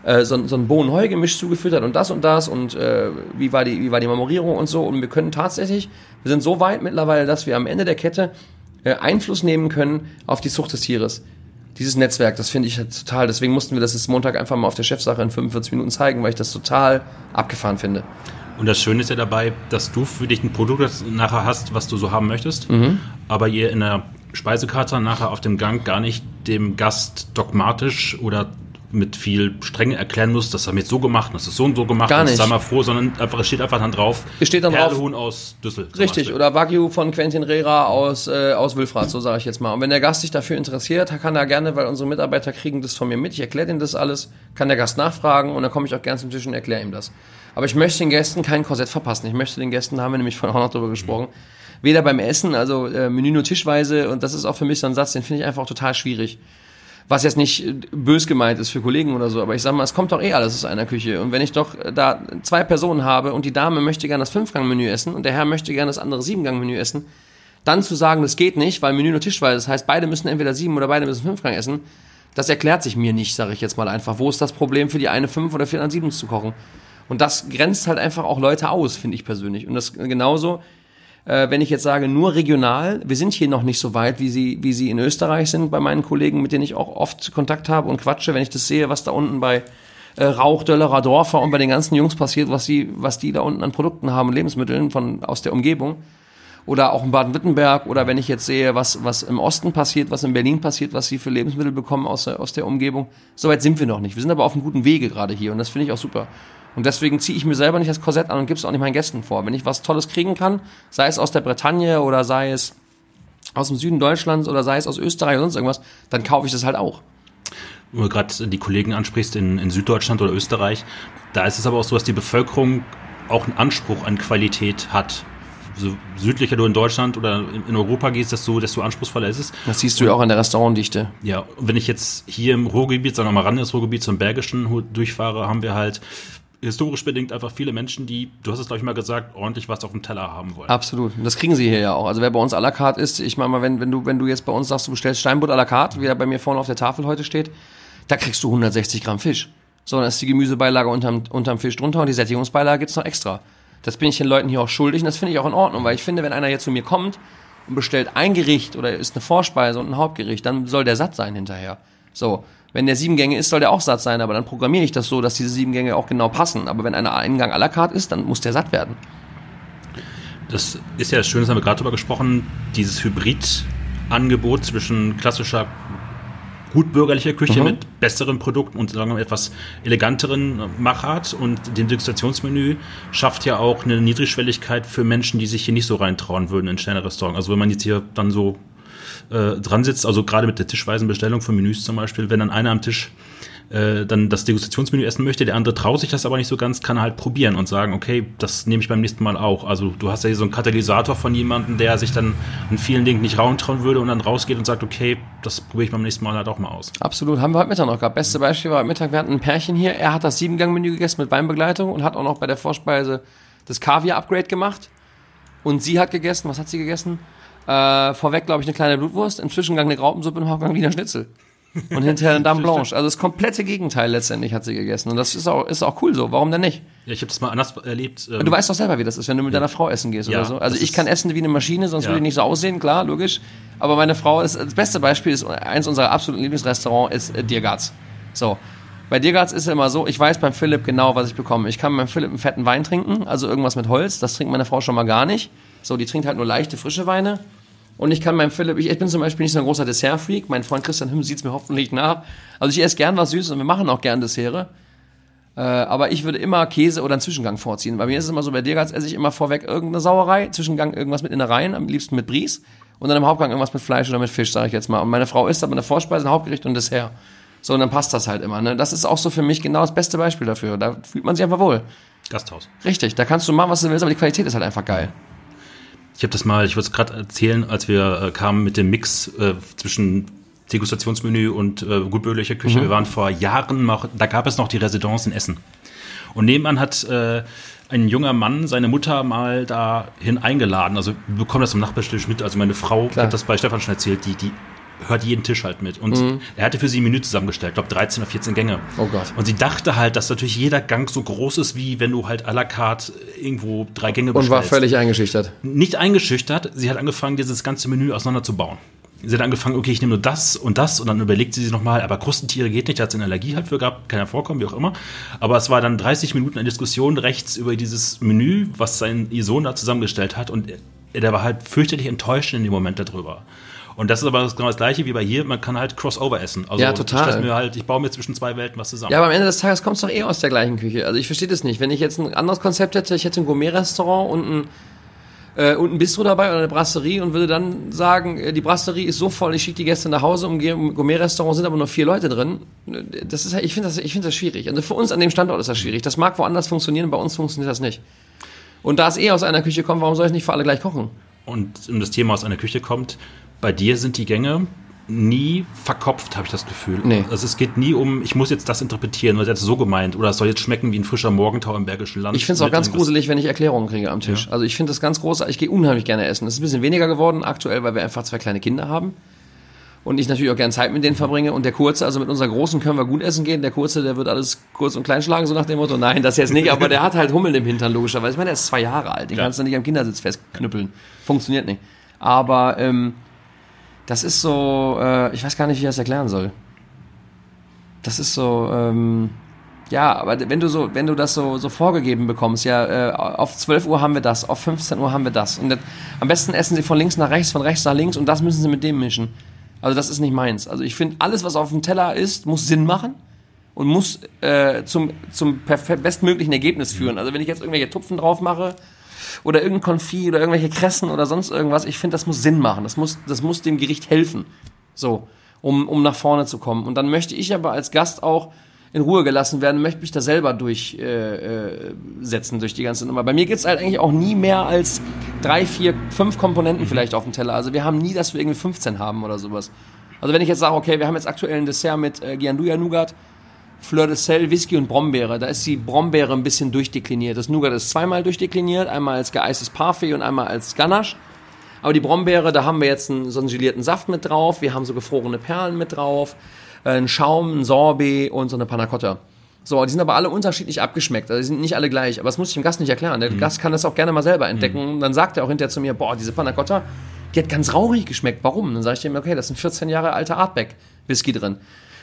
äh, so, so ein Bohnen-Heu-Gemisch zugefüttert und das und das und äh, wie, war die, wie war die Marmorierung und so. Und wir können tatsächlich, wir sind so weit mittlerweile, dass wir am Ende der Kette äh, Einfluss nehmen können auf die Zucht des Tieres. Dieses Netzwerk, das finde ich halt total. Deswegen mussten wir das jetzt Montag einfach mal auf der Chefsache in 45 Minuten zeigen, weil ich das total abgefahren finde. Und das Schöne ist ja dabei, dass du für dich ein Produkt nachher hast, was du so haben möchtest, mhm. aber ihr in der Speisekarte nachher auf dem Gang gar nicht dem Gast dogmatisch oder mit viel Strenge erklären muss, das haben wir jetzt so gemacht, das ist so und so gemacht, Gar nicht. sei mal froh, sondern einfach, es steht einfach dann drauf. Es steht dann Perlehuhn drauf. aus Düssel. Richtig, oder Wagyu von Quentin Rera aus, äh, aus Wilfrath, so sage ich jetzt mal. Und wenn der Gast sich dafür interessiert, kann er gerne, weil unsere Mitarbeiter kriegen das von mir mit, ich erkläre ihm das alles, kann der Gast nachfragen und dann komme ich auch gerne zum Tisch und erkläre ihm das. Aber ich möchte den Gästen kein Korsett verpassen. Ich möchte den Gästen, da haben wir nämlich vorhin auch noch drüber gesprochen, mhm weder beim Essen, also äh, Menü nur tischweise und das ist auch für mich so ein Satz, den finde ich einfach total schwierig. Was jetzt nicht äh, bös gemeint ist für Kollegen oder so, aber ich sag mal, es kommt doch eh alles aus einer Küche. Und wenn ich doch äh, da zwei Personen habe und die Dame möchte gerne das Fünfgang-Menü essen und der Herr möchte gerne das andere Siebengang-Menü essen, dann zu sagen, das geht nicht, weil Menü nur tischweise, das heißt, beide müssen entweder sieben oder beide müssen Fünfgang essen, das erklärt sich mir nicht, sage ich jetzt mal einfach. Wo ist das Problem für die eine fünf oder die andere sieben zu kochen? Und das grenzt halt einfach auch Leute aus, finde ich persönlich. Und das genauso äh, wenn ich jetzt sage, nur regional, wir sind hier noch nicht so weit, wie sie, wie sie in Österreich sind bei meinen Kollegen, mit denen ich auch oft Kontakt habe und quatsche, wenn ich das sehe, was da unten bei äh, Rauch, Döllerer Dorfer und bei den ganzen Jungs passiert, was die, was die da unten an Produkten haben, Lebensmitteln von, aus der Umgebung. Oder auch in Baden-Württemberg oder wenn ich jetzt sehe, was, was im Osten passiert, was in Berlin passiert, was sie für Lebensmittel bekommen aus aus der Umgebung. Soweit sind wir noch nicht. Wir sind aber auf einem guten Wege gerade hier und das finde ich auch super. Und deswegen ziehe ich mir selber nicht das Korsett an und gebe es auch nicht meinen Gästen vor. Wenn ich was Tolles kriegen kann, sei es aus der Bretagne oder sei es aus dem Süden Deutschlands oder sei es aus Österreich oder sonst irgendwas, dann kaufe ich das halt auch. Wo du gerade die Kollegen ansprichst in, in Süddeutschland oder Österreich, da ist es aber auch so, dass die Bevölkerung auch einen Anspruch an Qualität hat so südlicher du in Deutschland oder in Europa gehst, desto, desto anspruchsvoller ist es. Das siehst du ja auch an der Restaurantdichte. Ja, wenn ich jetzt hier im Ruhrgebiet, sagen wir mal Rande des Ruhrgebiets zum Bergischen durchfahre, haben wir halt historisch bedingt einfach viele Menschen, die, du hast es glaube ich mal gesagt, ordentlich was auf dem Teller haben wollen. Absolut. Und das kriegen sie hier ja auch. Also wer bei uns à la carte ist, ich meine mal, wenn, wenn, du, wenn du jetzt bei uns sagst, du bestellst Steinbutt à la carte, wie er bei mir vorne auf der Tafel heute steht, da kriegst du 160 Gramm Fisch. So, dann ist die Gemüsebeilage unterm, unterm Fisch drunter und die Sättigungsbeilage gibt's noch extra. Das bin ich den Leuten hier auch schuldig und das finde ich auch in Ordnung, weil ich finde, wenn einer jetzt zu mir kommt und bestellt ein Gericht oder ist eine Vorspeise und ein Hauptgericht, dann soll der satt sein hinterher. So. Wenn der sieben Gänge ist, soll der auch satt sein, aber dann programmiere ich das so, dass diese sieben Gänge auch genau passen. Aber wenn einer Eingang à la carte ist, dann muss der satt werden. Das ist ja das Schöne, das haben wir gerade drüber gesprochen, dieses Hybrid-Angebot zwischen klassischer gutbürgerliche Küche mhm. mit besseren Produkten und sagen wir, etwas eleganteren Machart. Und dem Degustationsmenü schafft ja auch eine Niedrigschwelligkeit für Menschen, die sich hier nicht so reintrauen würden in Sterne-Restaurant. Also wenn man jetzt hier dann so äh, dran sitzt, also gerade mit der tischweisen Bestellung von Menüs zum Beispiel, wenn dann einer am Tisch äh, dann das Degustationsmenü essen möchte, der andere traut sich das aber nicht so ganz, kann halt probieren und sagen, okay, das nehme ich beim nächsten Mal auch. Also du hast ja hier so einen Katalysator von jemandem, der sich dann in vielen Dingen nicht trauen würde und dann rausgeht und sagt, okay, das probiere ich beim nächsten Mal halt auch mal aus. Absolut, haben wir heute Mittag noch gehabt. Beste Beispiel war heute Mittag, wir hatten ein Pärchen hier, er hat das Siebengang-Menü gegessen mit Weinbegleitung und hat auch noch bei der Vorspeise das Kaviar-Upgrade gemacht. Und sie hat gegessen, was hat sie gegessen? Äh, vorweg, glaube ich, eine kleine Blutwurst, im Zwischengang eine Graupensuppe, im Hauptgang wieder Schnitzel. Und hinterher eine Dame <laughs> Blanche. Also das komplette Gegenteil letztendlich hat sie gegessen. Und das ist auch, ist auch cool so. Warum denn nicht? Ja, ich habe das mal anders erlebt. Ähm du weißt doch selber, wie das ist, wenn du mit deiner Frau essen gehst ja, oder so. Also ich kann essen wie eine Maschine, sonst ja. würde ich nicht so aussehen, klar, logisch. Aber meine Frau ist, das beste Beispiel ist, eins unserer absoluten Lieblingsrestaurants ist äh, Dirgatz. So. Bei Dirgatz ist es immer so, ich weiß beim Philipp genau, was ich bekomme. Ich kann beim Philipp einen fetten Wein trinken, also irgendwas mit Holz. Das trinkt meine Frau schon mal gar nicht. So, die trinkt halt nur leichte, frische Weine. Und ich kann meinem Philipp, ich, ich bin zum Beispiel nicht so ein großer Dessertfreak. Mein Freund Christian Hümm sieht es mir hoffentlich nach. Also ich esse gern was Süßes und wir machen auch gern Dessert. Äh, aber ich würde immer Käse oder einen Zwischengang vorziehen. Bei mir ist es immer so, bei Dirgatz esse ich immer vorweg irgendeine Sauerei, Zwischengang irgendwas mit Innereien, am liebsten mit Bries. Und dann im Hauptgang irgendwas mit Fleisch oder mit Fisch, sage ich jetzt mal. Und meine Frau isst aber eine Vorspeise, ein Hauptgericht und Dessert. So, und dann passt das halt immer. Ne? Das ist auch so für mich genau das beste Beispiel dafür. Da fühlt man sich einfach wohl. Gasthaus. Richtig, da kannst du machen, was du willst, aber die Qualität ist halt einfach geil. Ich habe das mal, ich wollte es gerade erzählen, als wir äh, kamen mit dem Mix äh, zwischen Degustationsmenü und äh, gutbürgerlicher Küche. Mhm. Wir waren vor Jahren noch, da gab es noch die Residenz in Essen. Und nebenan hat äh, ein junger Mann seine Mutter mal dahin eingeladen. Also wir bekommen das im Nachbarstisch mit. Also meine Frau, Klar. ich habe das bei Stefan schon erzählt, die, die hört jeden Tisch halt mit. Und mhm. er hatte für sie ein Menü zusammengestellt, glaube 13 oder 14 Gänge. Oh Gott. Und sie dachte halt, dass natürlich jeder Gang so groß ist, wie wenn du halt à la carte irgendwo drei Gänge bestellst. Und war völlig eingeschüchtert. Nicht eingeschüchtert, sie hat angefangen, dieses ganze Menü auseinanderzubauen. Sie hat angefangen, okay, ich nehme nur das und das und dann überlegt sie sich nochmal, aber Krustentiere geht nicht, da hat sie eine Allergie halt für gehabt, kann ja vorkommen, wie auch immer. Aber es war dann 30 Minuten eine Diskussion rechts über dieses Menü, was sein ihr Sohn da zusammengestellt hat und der war halt fürchterlich enttäuscht in dem Moment darüber. Und das ist aber genau das Gleiche wie bei hier, man kann halt Crossover essen. Also ja, total. Ich, mir halt, ich baue mir zwischen zwei Welten was zusammen. Ja, aber am Ende des Tages kommt es doch eh aus der gleichen Küche. Also ich verstehe das nicht. Wenn ich jetzt ein anderes Konzept hätte, ich hätte ein Gourmet-Restaurant und ein äh, und ein Bistro dabei oder eine Brasserie und würde dann sagen, äh, die Brasserie ist so voll, ich schicke die Gäste nach Hause, im Gourmet-Restaurant sind aber nur vier Leute drin. Das ist, ich finde das, ich finde das schwierig. Also für uns an dem Standort ist das schwierig. Das mag woanders funktionieren, bei uns funktioniert das nicht. Und da es eh aus einer Küche kommt, warum soll ich nicht für alle gleich kochen? Und um das Thema aus einer Küche kommt, bei dir sind die Gänge nie verkopft, habe ich das Gefühl. Nee. Also es geht nie um, ich muss jetzt das interpretieren, weil es so gemeint oder es soll jetzt schmecken wie ein frischer Morgentau im Bergischen Land. Ich finde es auch ganz gruselig, wenn ich Erklärungen kriege am Tisch. Ja. Also ich finde das ganz groß, ich gehe unheimlich gerne essen. Das ist ein bisschen weniger geworden aktuell, weil wir einfach zwei kleine Kinder haben. Und ich natürlich auch gerne Zeit mit denen verbringe. Und der Kurze, also mit unserer Großen können wir gut essen gehen. Der Kurze, der wird alles kurz und klein schlagen, so nach dem Motto. Nein, das jetzt nicht, aber der hat halt Hummeln im Hintern, logischerweise. Ich meine, der ist zwei Jahre alt. Den ja. kannst du nicht am Kindersitz festknüppeln. Funktioniert nicht. Aber ähm, das ist so, äh, ich weiß gar nicht, wie ich das erklären soll. Das ist so, ähm, Ja, aber wenn du so, wenn du das so, so vorgegeben bekommst, ja, äh, auf 12 Uhr haben wir das, auf 15 Uhr haben wir das. Und das, am besten essen sie von links nach rechts, von rechts nach links und das müssen sie mit dem mischen. Also das ist nicht meins. Also ich finde, alles, was auf dem Teller ist, muss Sinn machen und muss äh, zum, zum bestmöglichen Ergebnis führen. Also wenn ich jetzt irgendwelche Tupfen drauf mache oder irgendein Konfit oder irgendwelche Kressen oder sonst irgendwas, ich finde, das muss Sinn machen. Das muss, das muss dem Gericht helfen. So, um, um nach vorne zu kommen. Und dann möchte ich aber als Gast auch in Ruhe gelassen werden, möchte mich da selber durchsetzen, äh, äh, durch die ganze Nummer. Bei mir gibt's halt eigentlich auch nie mehr als drei, vier, fünf Komponenten vielleicht auf dem Teller. Also wir haben nie, dass wir irgendwie 15 haben oder sowas. Also wenn ich jetzt sage, okay, wir haben jetzt aktuell ein Dessert mit äh, Gianduja Nougat, Fleur de Sel, Whisky und Brombeere. Da ist die Brombeere ein bisschen durchdekliniert. Das Nougat ist zweimal durchdekliniert, einmal als geeistes Parfait und einmal als Ganache. Aber die Brombeere, da haben wir jetzt einen, so einen gelierten Saft mit drauf, wir haben so gefrorene Perlen mit drauf, äh, ein Schaum, ein Sorbet und so eine Panna Cotta. So, die sind aber alle unterschiedlich abgeschmeckt. Also die sind nicht alle gleich. Aber das muss ich dem Gast nicht erklären. Der mhm. Gast kann das auch gerne mal selber entdecken. Mhm. Dann sagt er auch hinterher zu mir, boah, diese Panna Cotta, die hat ganz rauchig geschmeckt. Warum? Dann sage ich dem, okay, das sind 14 Jahre alter Artback Whisky drin.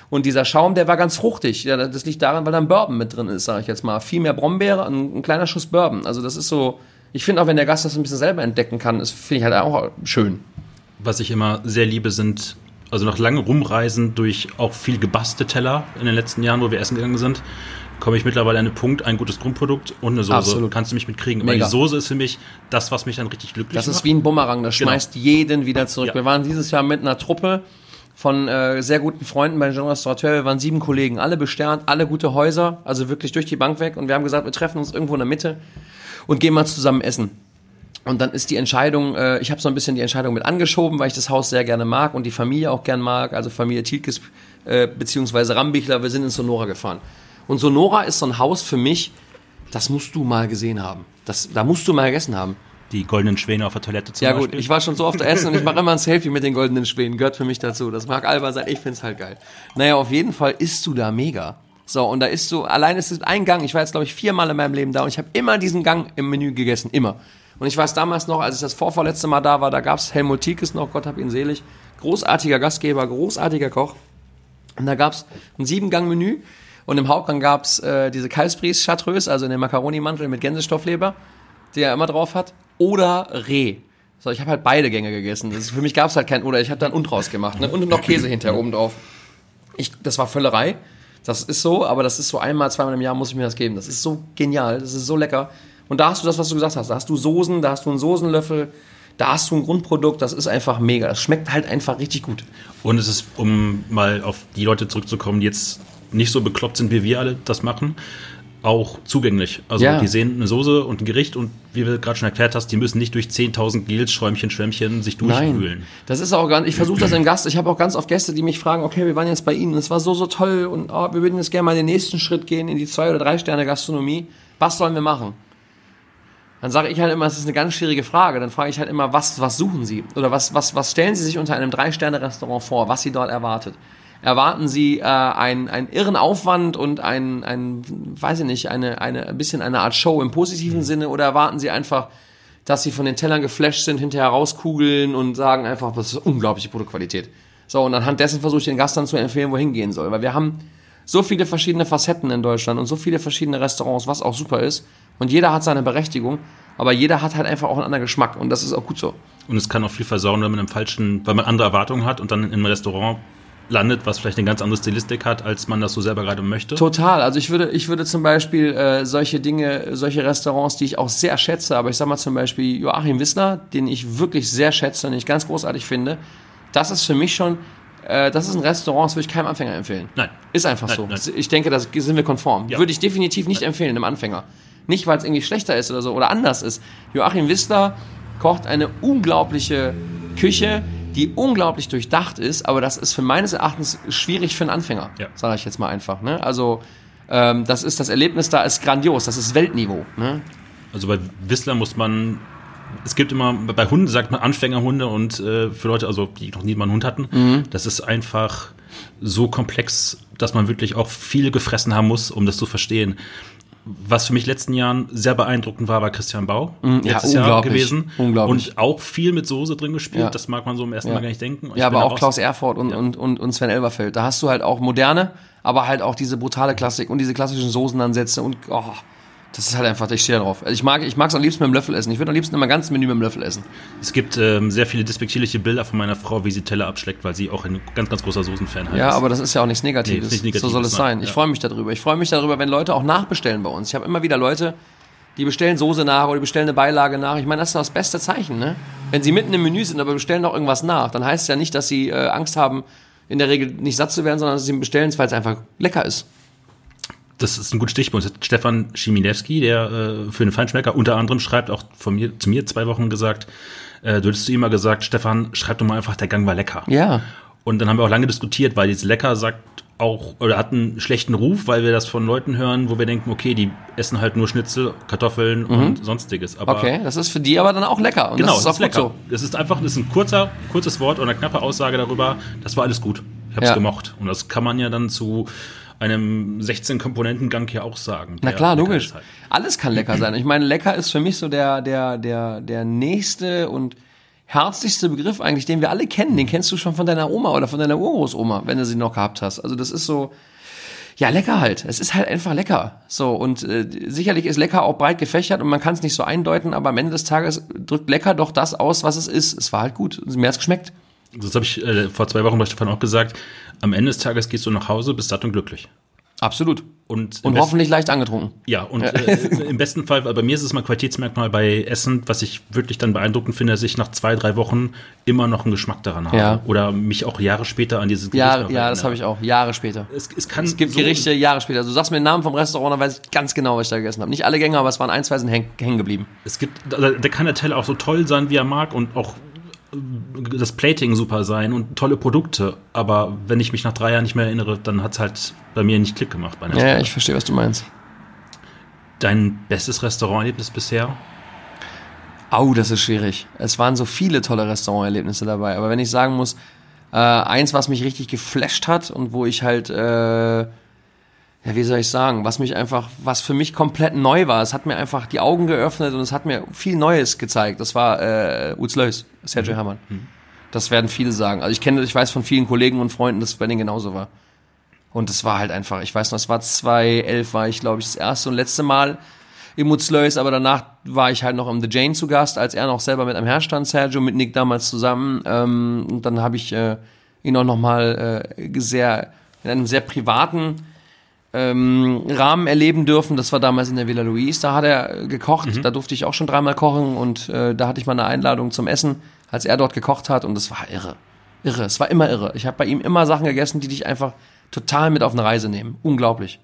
Und dieser Schaum, der war ganz fruchtig. Ja, das liegt daran, weil da ein Bourbon mit drin ist, sage ich jetzt mal. Viel mehr Brombeere, ein, ein kleiner Schuss Bourbon. Also das ist so, ich finde auch, wenn der Gast das ein bisschen selber entdecken kann, finde ich halt auch schön. Was ich immer sehr liebe, sind also nach langem Rumreisen durch auch viel gebaste Teller in den letzten Jahren, wo wir essen gegangen sind, komme ich mittlerweile an den Punkt, ein gutes Grundprodukt und eine Soße. Absolut. Kannst du mich mitkriegen. Mega. Weil die Soße ist für mich das, was mich dann richtig glücklich das macht. Das ist wie ein Bumerang, das genau. schmeißt jeden wieder zurück. Ja. Wir waren dieses Jahr mit einer Truppe von äh, sehr guten Freunden bei Jean Restaurateur. Wir waren sieben Kollegen, alle besternt, alle gute Häuser, also wirklich durch die Bank weg. Und wir haben gesagt, wir treffen uns irgendwo in der Mitte und gehen mal zusammen essen. Und dann ist die Entscheidung, äh, ich habe so ein bisschen die Entscheidung mit angeschoben, weil ich das Haus sehr gerne mag und die Familie auch gern mag, also Familie Tilkes äh, beziehungsweise Rambichler, wir sind in Sonora gefahren. Und Sonora ist so ein Haus für mich, das musst du mal gesehen haben. Das, da musst du mal gegessen haben. Die goldenen Schwäne auf der Toilette zum Ja Beispiel. gut, ich war schon so oft essen und ich mache immer ein Selfie mit den goldenen Schwänen, gehört für mich dazu. Das mag Alba sein, ich find's halt geil. Naja, auf jeden Fall isst du da mega. So, und da ist so, allein ist es ein Gang, ich war jetzt glaube ich viermal in meinem Leben da und ich habe immer diesen Gang im Menü gegessen, immer. Und ich weiß damals noch, als ich das vorvorletzte Mal da war, da gab's Helmut Tiekes noch, Gott hab ihn selig, großartiger Gastgeber, großartiger Koch. Und da gab's ein Siebengang-Menü und im Hauptgang gab's äh, diese Kalbsbries Chartreuse, also den Macaroni-Mantel mit Gänsestoffleber, die er immer drauf hat, oder Reh. So, ich habe halt beide Gänge gegessen. Das ist, für mich gab's halt kein oder. Ich habe dann und raus gemacht ne? und noch <clears throat> Käse hinterher oben drauf. Ich, das war Völlerei. Das ist so, aber das ist so einmal, zweimal im Jahr muss ich mir das geben. Das ist so genial, das ist so lecker. Und da hast du das, was du gesagt hast. Da hast du Soßen, da hast du einen Soßenlöffel, da hast du ein Grundprodukt, das ist einfach mega. Das schmeckt halt einfach richtig gut. Und es ist, um mal auf die Leute zurückzukommen, die jetzt nicht so bekloppt sind, wie wir alle das machen, auch zugänglich. Also ja. die sehen eine Soße und ein Gericht und wie du gerade schon erklärt hast, die müssen nicht durch 10.000 Gels, Schräumchen, Schwämmchen sich durchwühlen. Nein, das ist auch ganz, ich versuche das im Gast, ich habe auch ganz oft Gäste, die mich fragen, okay, wir waren jetzt bei Ihnen, es war so, so toll und oh, wir würden jetzt gerne mal den nächsten Schritt gehen in die zwei oder drei Sterne Gastronomie. Was sollen wir machen? Dann sage ich halt immer, es ist eine ganz schwierige Frage. Dann frage ich halt immer, was, was suchen Sie? Oder was, was, was stellen Sie sich unter einem Drei-Sterne-Restaurant vor, was Sie dort erwartet? Erwarten Sie äh, einen, einen irren Aufwand und ein, ein, weiß ich nicht, eine, eine, ein bisschen eine Art Show im positiven Sinne oder erwarten Sie einfach, dass Sie von den Tellern geflasht sind, hinterher rauskugeln und sagen einfach, das ist unglaubliche Produktqualität. So, und anhand dessen versuche ich den Gast dann zu empfehlen, wohin gehen soll. Weil wir haben so viele verschiedene Facetten in Deutschland und so viele verschiedene Restaurants, was auch super ist. Und jeder hat seine Berechtigung, aber jeder hat halt einfach auch einen anderen Geschmack und das ist auch gut so. Und es kann auch viel versauen, wenn man im falschen, weil man andere Erwartungen hat und dann in einem Restaurant landet, was vielleicht eine ganz andere Stilistik hat, als man das so selber gerade möchte. Total. Also ich würde, ich würde zum Beispiel äh, solche Dinge, solche Restaurants, die ich auch sehr schätze, aber ich sag mal zum Beispiel Joachim Wissler, den ich wirklich sehr schätze und ich ganz großartig finde, das ist für mich schon, äh, das ist ein Restaurant, das würde ich keinem Anfänger empfehlen. Nein. Ist einfach nein, so. Nein. Ich denke, da sind wir konform. Ja. Würde ich definitiv nicht nein. empfehlen, einem Anfänger. Nicht, weil es irgendwie schlechter ist oder so oder anders ist. Joachim Wissler kocht eine unglaubliche Küche, die unglaublich durchdacht ist, aber das ist für meines Erachtens schwierig für einen Anfänger, ja. sage ich jetzt mal einfach. Ne? Also ähm, das ist das Erlebnis da ist grandios, das ist Weltniveau. Ne? Also bei Wissler muss man es gibt immer, bei Hunden sagt man Anfängerhunde und äh, für Leute, also die noch nie mal einen Hund hatten, mhm. das ist einfach so komplex, dass man wirklich auch viel gefressen haben muss, um das zu verstehen. Was für mich letzten Jahren sehr beeindruckend war, war Christian Bau. Mm, ja, letztes Jahr gewesen. unglaublich. Und auch viel mit Soße drin gespielt. Ja. Das mag man so im ersten Ja. Mal gar nicht denken. Ich Ja, aber auch Klaus Erfurt und, und, und, und Sven Elberfeld. Da hast du halt auch moderne, aber halt auch diese brutale Klassik und diese klassischen Soßenansätze und oh, das ist halt einfach, ich stehe da drauf. Also ich mag ich mag's am liebsten mit dem Löffel essen. Ich würde am liebsten immer ganz Menü mit dem Löffel essen. Es gibt ähm, sehr viele despektierliche Bilder von meiner Frau, wie sie Teller abschleckt, weil sie auch ein ganz, ganz großer Soßenfan halt Ja, ist. aber das ist ja auch nichts Negatives. Nee, ist nichts so soll es Negatives, sein. Ich ja. freue mich darüber. Ich freue mich darüber, wenn Leute auch nachbestellen bei uns. Ich habe immer wieder Leute, die bestellen Soße nach oder die bestellen eine Beilage nach. Ich meine, das ist das beste Zeichen, ne? Wenn sie mitten im Menü sind, aber bestellen noch irgendwas nach, dann heißt es ja nicht, dass sie äh, Angst haben, in der Regel nicht satt zu werden, sondern dass sie bestellen, weil es einfach lecker ist. Das ist ein guter Stichpunkt. Das hat Stefan Schiminewski, der äh, für den Feinschmecker unter anderem schreibt, auch von mir, zu mir zwei Wochen gesagt, äh, du hättest zu ihm mal gesagt, Stefan, schreib doch mal einfach, der Gang war lecker. Ja. Und dann haben wir auch lange diskutiert, weil dieses Lecker sagt auch, oder hat einen schlechten Ruf, weil wir das von Leuten hören, wo wir denken, okay, die essen halt nur Schnitzel, Kartoffeln und sonstiges. Aber Mhm. Okay, das ist für die aber dann auch lecker. Und Genau, das ist auch gut lecker. so. Das ist einfach, das ist ein kurzer, kurzes Wort und eine knappe Aussage darüber, das war alles gut. Ich hab's Ja. gemocht. Und das kann man ja dann zu einem 16-Komponenten-Gang hier auch sagen. Na klar, logisch. halt. Alles kann lecker sein. Ich meine, lecker ist für mich so der, der, der, der nächste und herzlichste Begriff eigentlich, den wir alle kennen. Den kennst du schon von deiner Oma oder von deiner Urgroßoma, wenn du sie noch gehabt hast. Also das ist so, ja, lecker halt. Es ist halt einfach lecker. So, und äh, sicherlich ist lecker auch breit gefächert und man kann es nicht so eindeuten, aber am Ende des Tages drückt lecker doch das aus, was es ist. Es war halt gut. Mir hat's geschmeckt. Das habe ich äh, vor zwei Wochen bei Stefan auch gesagt. Am Ende des Tages gehst du nach Hause, bist satt und glücklich. Absolut. Und, Und hoffentlich leicht angetrunken. Ja, und Äh, im besten Fall, weil bei mir ist es mal Qualitätsmerkmal bei Essen, was ich wirklich dann beeindruckend finde, dass ich nach zwei, drei Wochen immer noch einen Geschmack daran habe. Ja. Oder mich auch Jahre später an dieses Ja, noch ja, das habe ich auch. Jahre später. Es, es, kann Es gibt so- Gerichte Jahre später. Du sagst mir den Namen vom Restaurant, dann weiß ich ganz genau, was ich da gegessen habe. Nicht alle Gänge, aber es waren ein, zwei sind häng- hängen geblieben. Es gibt, da, da kann der Teller auch so toll sein, wie er mag und auch das Plating super sein und tolle Produkte. Aber wenn ich mich nach drei Jahren nicht mehr erinnere, dann hat es halt bei mir nicht Klick gemacht. Ja, Stelle. ich verstehe, was du meinst. Dein bestes Restauranterlebnis bisher? Au, das ist schwierig. Es waren so viele tolle Restauranterlebnisse dabei. Aber wenn ich sagen muss, äh, eins, was mich richtig geflasht hat und wo ich halt, äh, ja, wie soll ich sagen, was mich einfach, was für mich komplett neu war. Es hat mir einfach die Augen geöffnet und es hat mir viel Neues gezeigt. Das war äh, Lös, Sergio Herrmann. Das werden viele sagen. Also ich kenne, ich weiß von vielen Kollegen und Freunden, dass es bei denen genauso war. Und es war halt einfach, ich weiß noch, es war 2011, war ich, glaube ich, das erste und letzte Mal im Mutzlös, aber danach war ich halt noch im The Jane zu Gast, als er noch selber mit am Herr stand, Sergio, mit Nick damals zusammen. Ähm, und dann habe ich äh, ihn auch nochmal äh, sehr, in einem sehr privaten ähm, Rahmen erleben dürfen. Das war damals in der Villa Louise. Da hat er gekocht. Da durfte ich auch schon dreimal kochen und äh, da hatte ich mal eine Einladung zum Essen, als er dort gekocht hat. Und das war irre. Irre. Es war immer irre. Ich habe bei ihm immer Sachen gegessen, die dich einfach total mit auf eine Reise nehmen. Unglaublich.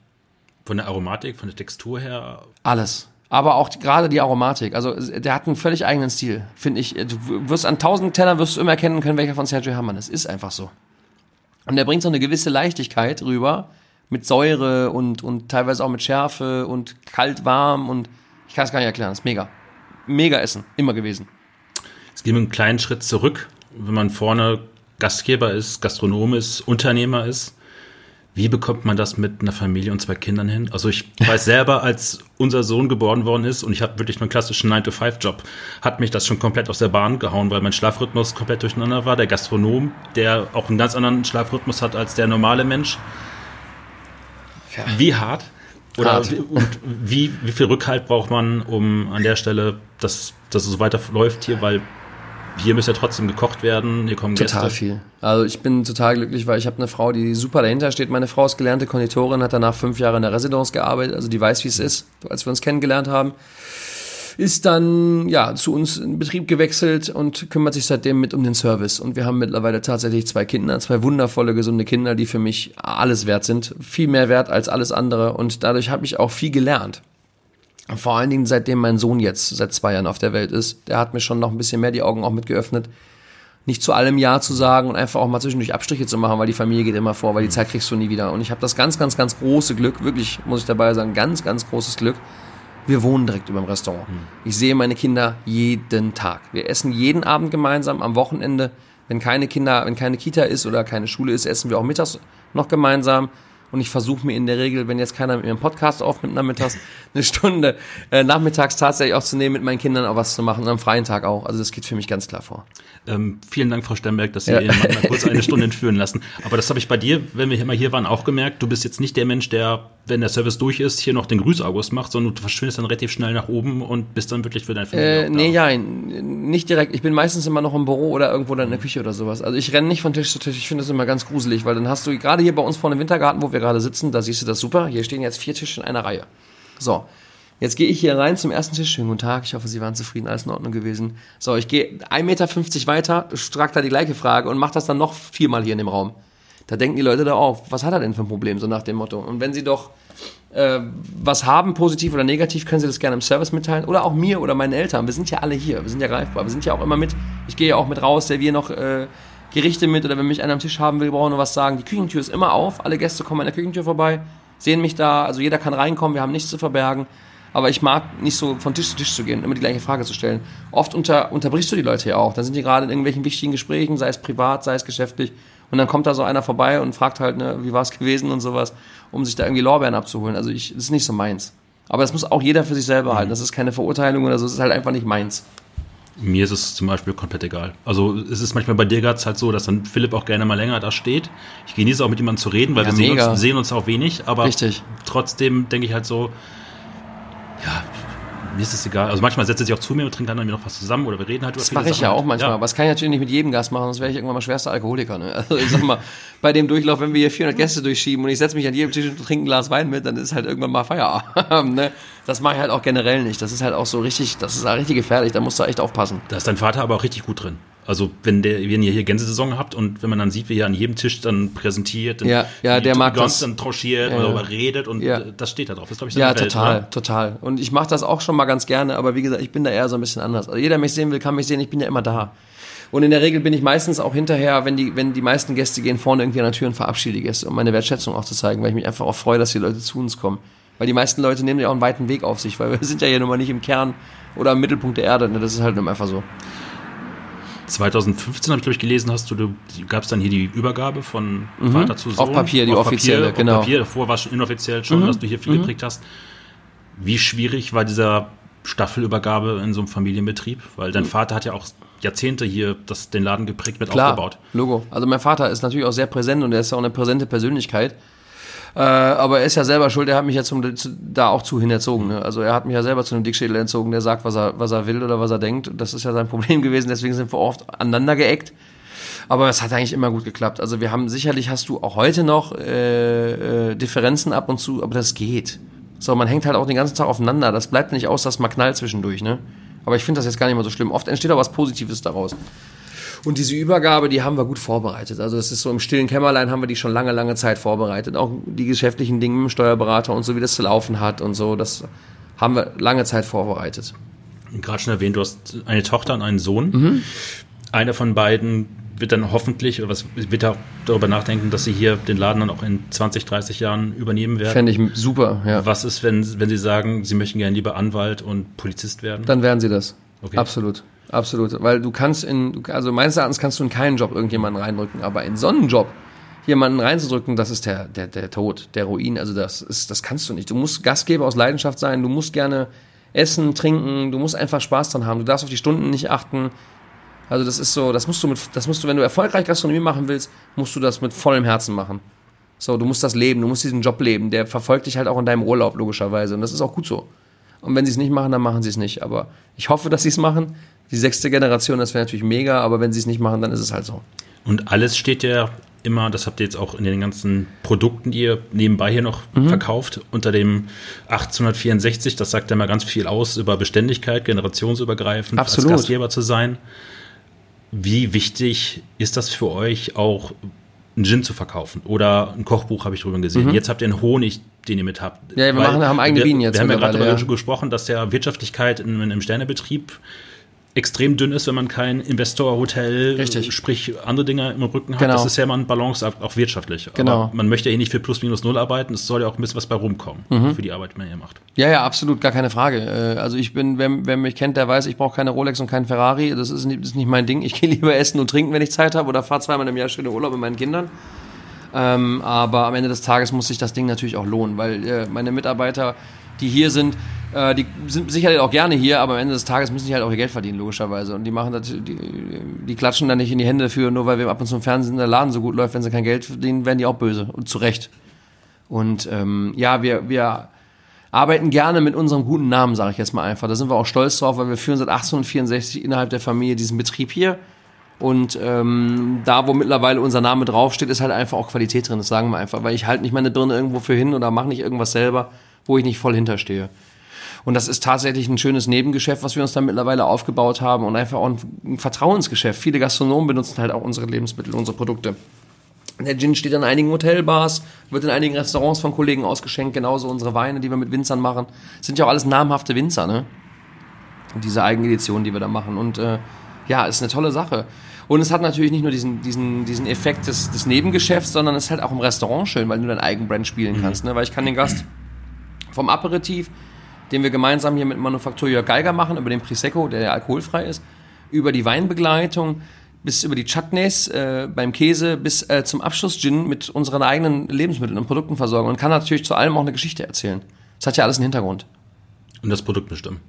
Von der Aromatik, von der Textur her? Alles. Aber auch die, gerade die Aromatik. Also der hat einen völlig eigenen Stil, finde ich. Du wirst an tausend Tellern wirst du immer erkennen können, welcher von Sergio Herrmann ist. Ist einfach so. Und der bringt so eine gewisse Leichtigkeit rüber mit Säure und, und teilweise auch mit Schärfe und kalt, warm und ich kann es gar nicht erklären. Das ist mega. Mega Essen. Immer gewesen. Jetzt gehen wir einen kleinen Schritt zurück, wenn man vorne Gastgeber ist, Gastronom ist, Unternehmer ist. Wie bekommt man das mit einer Familie und zwei Kindern hin? Also ich <laughs> weiß selber, als unser Sohn geboren worden ist und ich habe wirklich einen klassischen 9-to-5-Job, hat mich das schon komplett aus der Bahn gehauen, weil mein Schlafrhythmus komplett durcheinander war. Der Gastronom, der auch einen ganz anderen Schlafrhythmus hat als der normale Mensch. Wie hart? Oder Hart. wie, und wie, wie viel Rückhalt braucht man, um an der Stelle, dass, dass es so weiter läuft hier, weil hier muss ja trotzdem gekocht werden, hier kommen Total Gäste. viel. Also ich bin total glücklich, weil ich habe eine Frau, die super dahinter steht. Meine Frau ist gelernte Konditorin, hat danach fünf Jahre in der Residence gearbeitet, also die weiß, wie es ist, als wir uns kennengelernt haben. Ist dann ja zu uns in Betrieb gewechselt und kümmert sich seitdem mit um den Service. Und wir haben mittlerweile tatsächlich zwei Kinder, zwei wundervolle, gesunde Kinder, die für mich alles wert sind. Viel mehr wert als alles andere. Und dadurch habe ich auch viel gelernt. Vor allen Dingen seitdem mein Sohn jetzt seit zwei Jahren auf der Welt ist. Der hat mir schon noch ein bisschen mehr die Augen auch mit geöffnet. Nicht zu allem Ja zu sagen und einfach auch mal zwischendurch Abstriche zu machen, weil die Familie geht immer vor, weil die Zeit kriegst du nie wieder. Und ich habe das ganz, ganz, ganz große Glück, wirklich, muss ich dabei sagen, ganz, ganz großes Glück. Wir wohnen direkt über dem Restaurant. Ich sehe meine Kinder jeden Tag. Wir essen jeden Abend gemeinsam, am Wochenende. Wenn keine Kinder, wenn keine Kita ist oder keine Schule ist, essen wir auch mittags noch gemeinsam. Und ich versuche mir in der Regel, wenn jetzt keiner mit mir einen Podcast aufnimmt, nachmittags <laughs> eine Stunde äh, nachmittags tatsächlich auch zu nehmen, mit meinen Kindern auch was zu machen und am freien Tag auch. Also das geht für mich ganz klar vor. Ähm, vielen Dank, Frau Sternberg, dass Sie Ja. Mal kurz eine <laughs> Stunde entführen lassen. Aber das habe ich bei dir, wenn wir immer hier waren, auch gemerkt. Du bist jetzt nicht der Mensch, der, wenn der Service durch ist, hier noch den Grüßaugust macht, sondern du verschwindest dann relativ schnell nach oben und bist dann wirklich für deine Familie Äh, nee, ja, nicht direkt. Ich bin meistens immer noch im Büro oder irgendwo dann in der Küche oder sowas. Also ich renne nicht von Tisch zu Tisch. Ich finde das immer ganz gruselig, weil dann hast du gerade hier bei uns vor dem Wintergarten, wo wir gerade sitzen, da siehst du das super. Hier stehen jetzt vier Tische in einer Reihe. So. Jetzt gehe ich hier rein zum ersten Tisch. Schönen guten Tag. Ich hoffe, Sie waren zufrieden. Alles in Ordnung gewesen. So, ich gehe 1,50 Meter weiter, frag da die gleiche Frage und mach das dann noch viermal hier in dem Raum. Da denken die Leute da auf, was hat er denn für ein Problem, so nach dem Motto. Und wenn sie doch äh, was haben, positiv oder negativ, können Sie das gerne im Service mitteilen. Oder auch mir oder meinen Eltern. Wir sind ja alle hier. Wir sind ja greifbar. Wir sind ja auch immer mit. Ich gehe ja auch mit raus, der wir noch äh, Gerichte mit oder wenn mich einer am Tisch haben will, brauchen wir was sagen. Die Küchentür ist immer auf. Alle Gäste kommen an der Küchentür vorbei, sehen mich da. Also jeder kann reinkommen. Wir haben nichts zu verbergen. Aber ich mag nicht so von Tisch zu Tisch zu gehen, immer die gleiche Frage zu stellen. Oft unter, unterbrichst du die Leute ja auch. Dann sind die gerade in irgendwelchen wichtigen Gesprächen, sei es privat, sei es geschäftlich. Und dann kommt da so einer vorbei und fragt halt, ne, wie war es gewesen und sowas, um sich da irgendwie Lorbeeren abzuholen. Also ich, das ist nicht so meins. Aber das muss auch jeder für sich selber halten. Das ist keine Verurteilung oder so, das ist halt einfach nicht meins. Mir ist es zum Beispiel komplett egal. Also es ist manchmal bei dir gerade halt so, dass dann Philipp auch gerne mal länger da steht. Ich genieße auch mit jemandem zu reden, weil Ja, wir sehen uns, sehen uns auch wenig. Aber Richtig. trotzdem denke ich halt so, ja, mir ist es egal. Also manchmal setzt er sich auch zu mir und trinkt dann mit mir noch was zusammen oder wir reden halt über Das mache ich ja Sachen. auch manchmal. Aber das kann ich natürlich nicht mit jedem Gast machen, sonst wäre ich irgendwann mal schwerster Alkoholiker. Ne? Also ich sag mal, <laughs> bei dem Durchlauf, wenn wir hier 400 Gäste durchschieben und ich setze mich an jedem Tisch und trinke ein Glas Wein mit, dann ist halt irgendwann mal Feierabend. Ne? Das mache ich halt auch generell nicht. Das ist halt auch so richtig, das ist halt richtig gefährlich. Da musst du echt aufpassen. Da ist dein Vater aber auch richtig gut drin. Also wenn der, wenn ihr hier Gänsesaison habt und wenn man dann sieht, wie er an jedem Tisch dann präsentiert, dann Ja, ja, der mag das. dann tranchiert Ja, oder ja. darüber redet und Ja. das steht da drauf. Das glaube ich, Ja, Welt, total, oder? total. Und ich mache das auch schon mal ganz gerne, aber wie gesagt, ich bin da eher so ein bisschen anders. Also jeder, der mich sehen will, kann mich sehen, ich bin ja immer da. Und in der Regel bin ich meistens auch hinterher, wenn die, wenn die meisten Gäste gehen, vorne irgendwie an der Tür und verabschiede die Gäste, um meine Wertschätzung auch zu zeigen, weil ich mich einfach auch freue, dass die Leute zu uns kommen. Weil die meisten Leute nehmen ja auch einen weiten Weg auf sich, weil wir <laughs> sind ja hier nun mal nicht im Kern oder im Mittelpunkt der Erde. Ne? Das ist halt nun einfach so. 2015 habe ich, glaube ich, gelesen, hast du, du gab es dann hier die Übergabe von Vater zu Sohn. Mhm. Auf Papier, die offizielle, auf genau. Mhm. Papier, davor war es schon inoffiziell schon, dass du hier viel geprägt hast. Wie schwierig war dieser Staffelübergabe in so einem Familienbetrieb? Weil dein Vater hat ja auch Jahrzehnte hier das, den Laden geprägt mit Klar, aufgebaut. Logo. Also mein Vater ist natürlich auch sehr präsent und er ist ja auch eine präsente Persönlichkeit. Äh, aber er ist ja selber schuld, er hat mich ja zum, zu, da auch zu hin erzogen. Ne? Also er hat mich ja selber zu einem Dickschädel entzogen, der sagt, was er, was er will oder was er denkt. Das ist ja sein Problem <laughs> gewesen, deswegen sind wir oft aneinander geeckt. Aber es hat eigentlich immer gut geklappt. Also wir haben, sicherlich hast du auch heute noch äh, äh, Differenzen ab und zu, aber das geht. So, man hängt halt auch den ganzen Tag aufeinander. Das bleibt nicht aus, dass mal knallt zwischendurch, ne? Aber ich finde das jetzt gar nicht mal so schlimm. Oft entsteht auch was Positives daraus. Und diese Übergabe, die haben wir gut vorbereitet. Also das ist so im stillen Kämmerlein haben wir die schon lange, lange Zeit vorbereitet. Auch die geschäftlichen Dinge mit dem Steuerberater und so, wie das zu laufen hat und so, das haben wir lange Zeit vorbereitet. Gerade schon erwähnt, du hast eine Tochter und einen Sohn. Mhm. Einer von beiden wird dann hoffentlich, oder was wird auch darüber nachdenken, dass sie hier den Laden dann auch in 20, 30 Jahren übernehmen werden. Fände ich super, ja. Was ist, wenn, wenn sie sagen, sie möchten gerne lieber Anwalt und Polizist werden? Dann werden sie das. Okay. Absolut. Absolut. Weil du kannst in, also meines Erachtens kannst du in keinen Job irgendjemanden reindrücken, aber in so einen Job jemanden reinzudrücken, das ist der, der, der Tod, der Ruin. Also das ist, das kannst du nicht. Du musst Gastgeber aus Leidenschaft sein, du musst gerne essen, trinken, du musst einfach Spaß dran haben. Du darfst auf die Stunden nicht achten. Also das ist so, das musst du mit, das musst du, wenn du erfolgreich Gastronomie machen willst, musst du das mit vollem Herzen machen. So, du musst das leben, du musst diesen Job leben. Der verfolgt dich halt auch in deinem Urlaub, logischerweise. Und das ist auch gut so. Und wenn sie es nicht machen, dann machen sie es nicht. Aber ich hoffe, dass sie es machen. Die sechste Generation, das wäre natürlich mega, aber wenn sie es nicht machen, dann ist es halt so. Und alles steht ja immer, das habt ihr jetzt auch in den ganzen Produkten, die ihr nebenbei hier noch Mhm. verkauft, unter dem 1864, das sagt ja mal ganz viel aus über Beständigkeit, generationsübergreifend, Absolut. als Gastgeber zu sein. Wie wichtig ist das für euch auch, einen Gin zu verkaufen? Oder ein Kochbuch habe ich drüber gesehen. Jetzt habt ihr einen Honig, den ihr mit habt. Mhm. Ja, wir Weil machen- haben eigene Bienen jetzt Wir haben ja gerade darüber ja. gesprochen, dass ja Wirtschaftlichkeit in, in einem Sternebetrieb extrem dünn ist, wenn man kein Investor, Hotel, Richtig. sprich andere Dinge im Rücken hat. Genau. Das ist ja mal ein Balanceakt, auch wirtschaftlich. Genau. Aber man möchte ja hier nicht für plus minus null arbeiten. Es soll ja auch ein bisschen was bei rumkommen Mhm. für die Arbeit, die man hier macht. Ja, ja, absolut, gar keine Frage. Äh, Also ich bin, wer, wer mich kennt, der weiß, ich brauche keine Rolex und keinen Ferrari. Das ist nicht, das ist nicht mein Ding. Ich <laughs> gehe lieber essen und trinken, wenn ich Zeit habe oder fahre zweimal im Jahr schöne Urlaub mit meinen Kindern. Ähm, aber am Ende des Tages muss sich das Ding natürlich auch lohnen, weil äh, meine Mitarbeiter, die hier sind, äh, die sind sicherlich auch gerne hier, aber am Ende des Tages müssen die halt auch ihr Geld verdienen, logischerweise. Und die machen das, die, die klatschen da nicht in die Hände für, nur weil wir ab und zu im Fernsehen der Laden so gut läuft, wenn sie kein Geld verdienen, werden die auch böse. Und zu Recht. Und ähm, ja, wir, wir arbeiten gerne mit unserem guten Namen, sage ich jetzt mal einfach. Da sind wir auch stolz drauf, weil wir führen seit 1864 innerhalb der Familie diesen Betrieb hier. Und ähm, da, wo mittlerweile unser Name draufsteht, ist halt einfach auch Qualität drin. Das sagen wir einfach, weil ich halte nicht meine Birne irgendwo für hin oder mache nicht irgendwas selber, wo ich nicht voll hinterstehe. Und das ist tatsächlich ein schönes Nebengeschäft, was wir uns da mittlerweile aufgebaut haben und einfach auch ein Vertrauensgeschäft. Viele Gastronomen benutzen halt auch unsere Lebensmittel, unsere Produkte. Der Gin steht in einigen Hotelbars, wird in einigen Restaurants von Kollegen ausgeschenkt, genauso unsere Weine, die wir mit Winzern machen. Sind ja auch alles namhafte Winzer, ne? Und diese Eigenedition, die wir da machen. Und äh, ja, ist eine tolle Sache. Und es hat natürlich nicht nur diesen, diesen, diesen Effekt des, des Nebengeschäfts, sondern es ist halt auch im Restaurant schön, weil du dein Eigenbrand spielen mhm. kannst. Ne? Weil ich kann den Gast vom Aperitif, den wir gemeinsam hier mit Manufaktur Jörg Geiger machen, über den Prosecco, der alkoholfrei ist, über die Weinbegleitung, bis über die Chutneys äh, beim Käse bis äh, zum Abschluss Gin mit unseren eigenen Lebensmitteln und Produkten versorgen und kann natürlich zu allem auch eine Geschichte erzählen. Das hat ja alles einen Hintergrund. Und das Produkt bestimmen.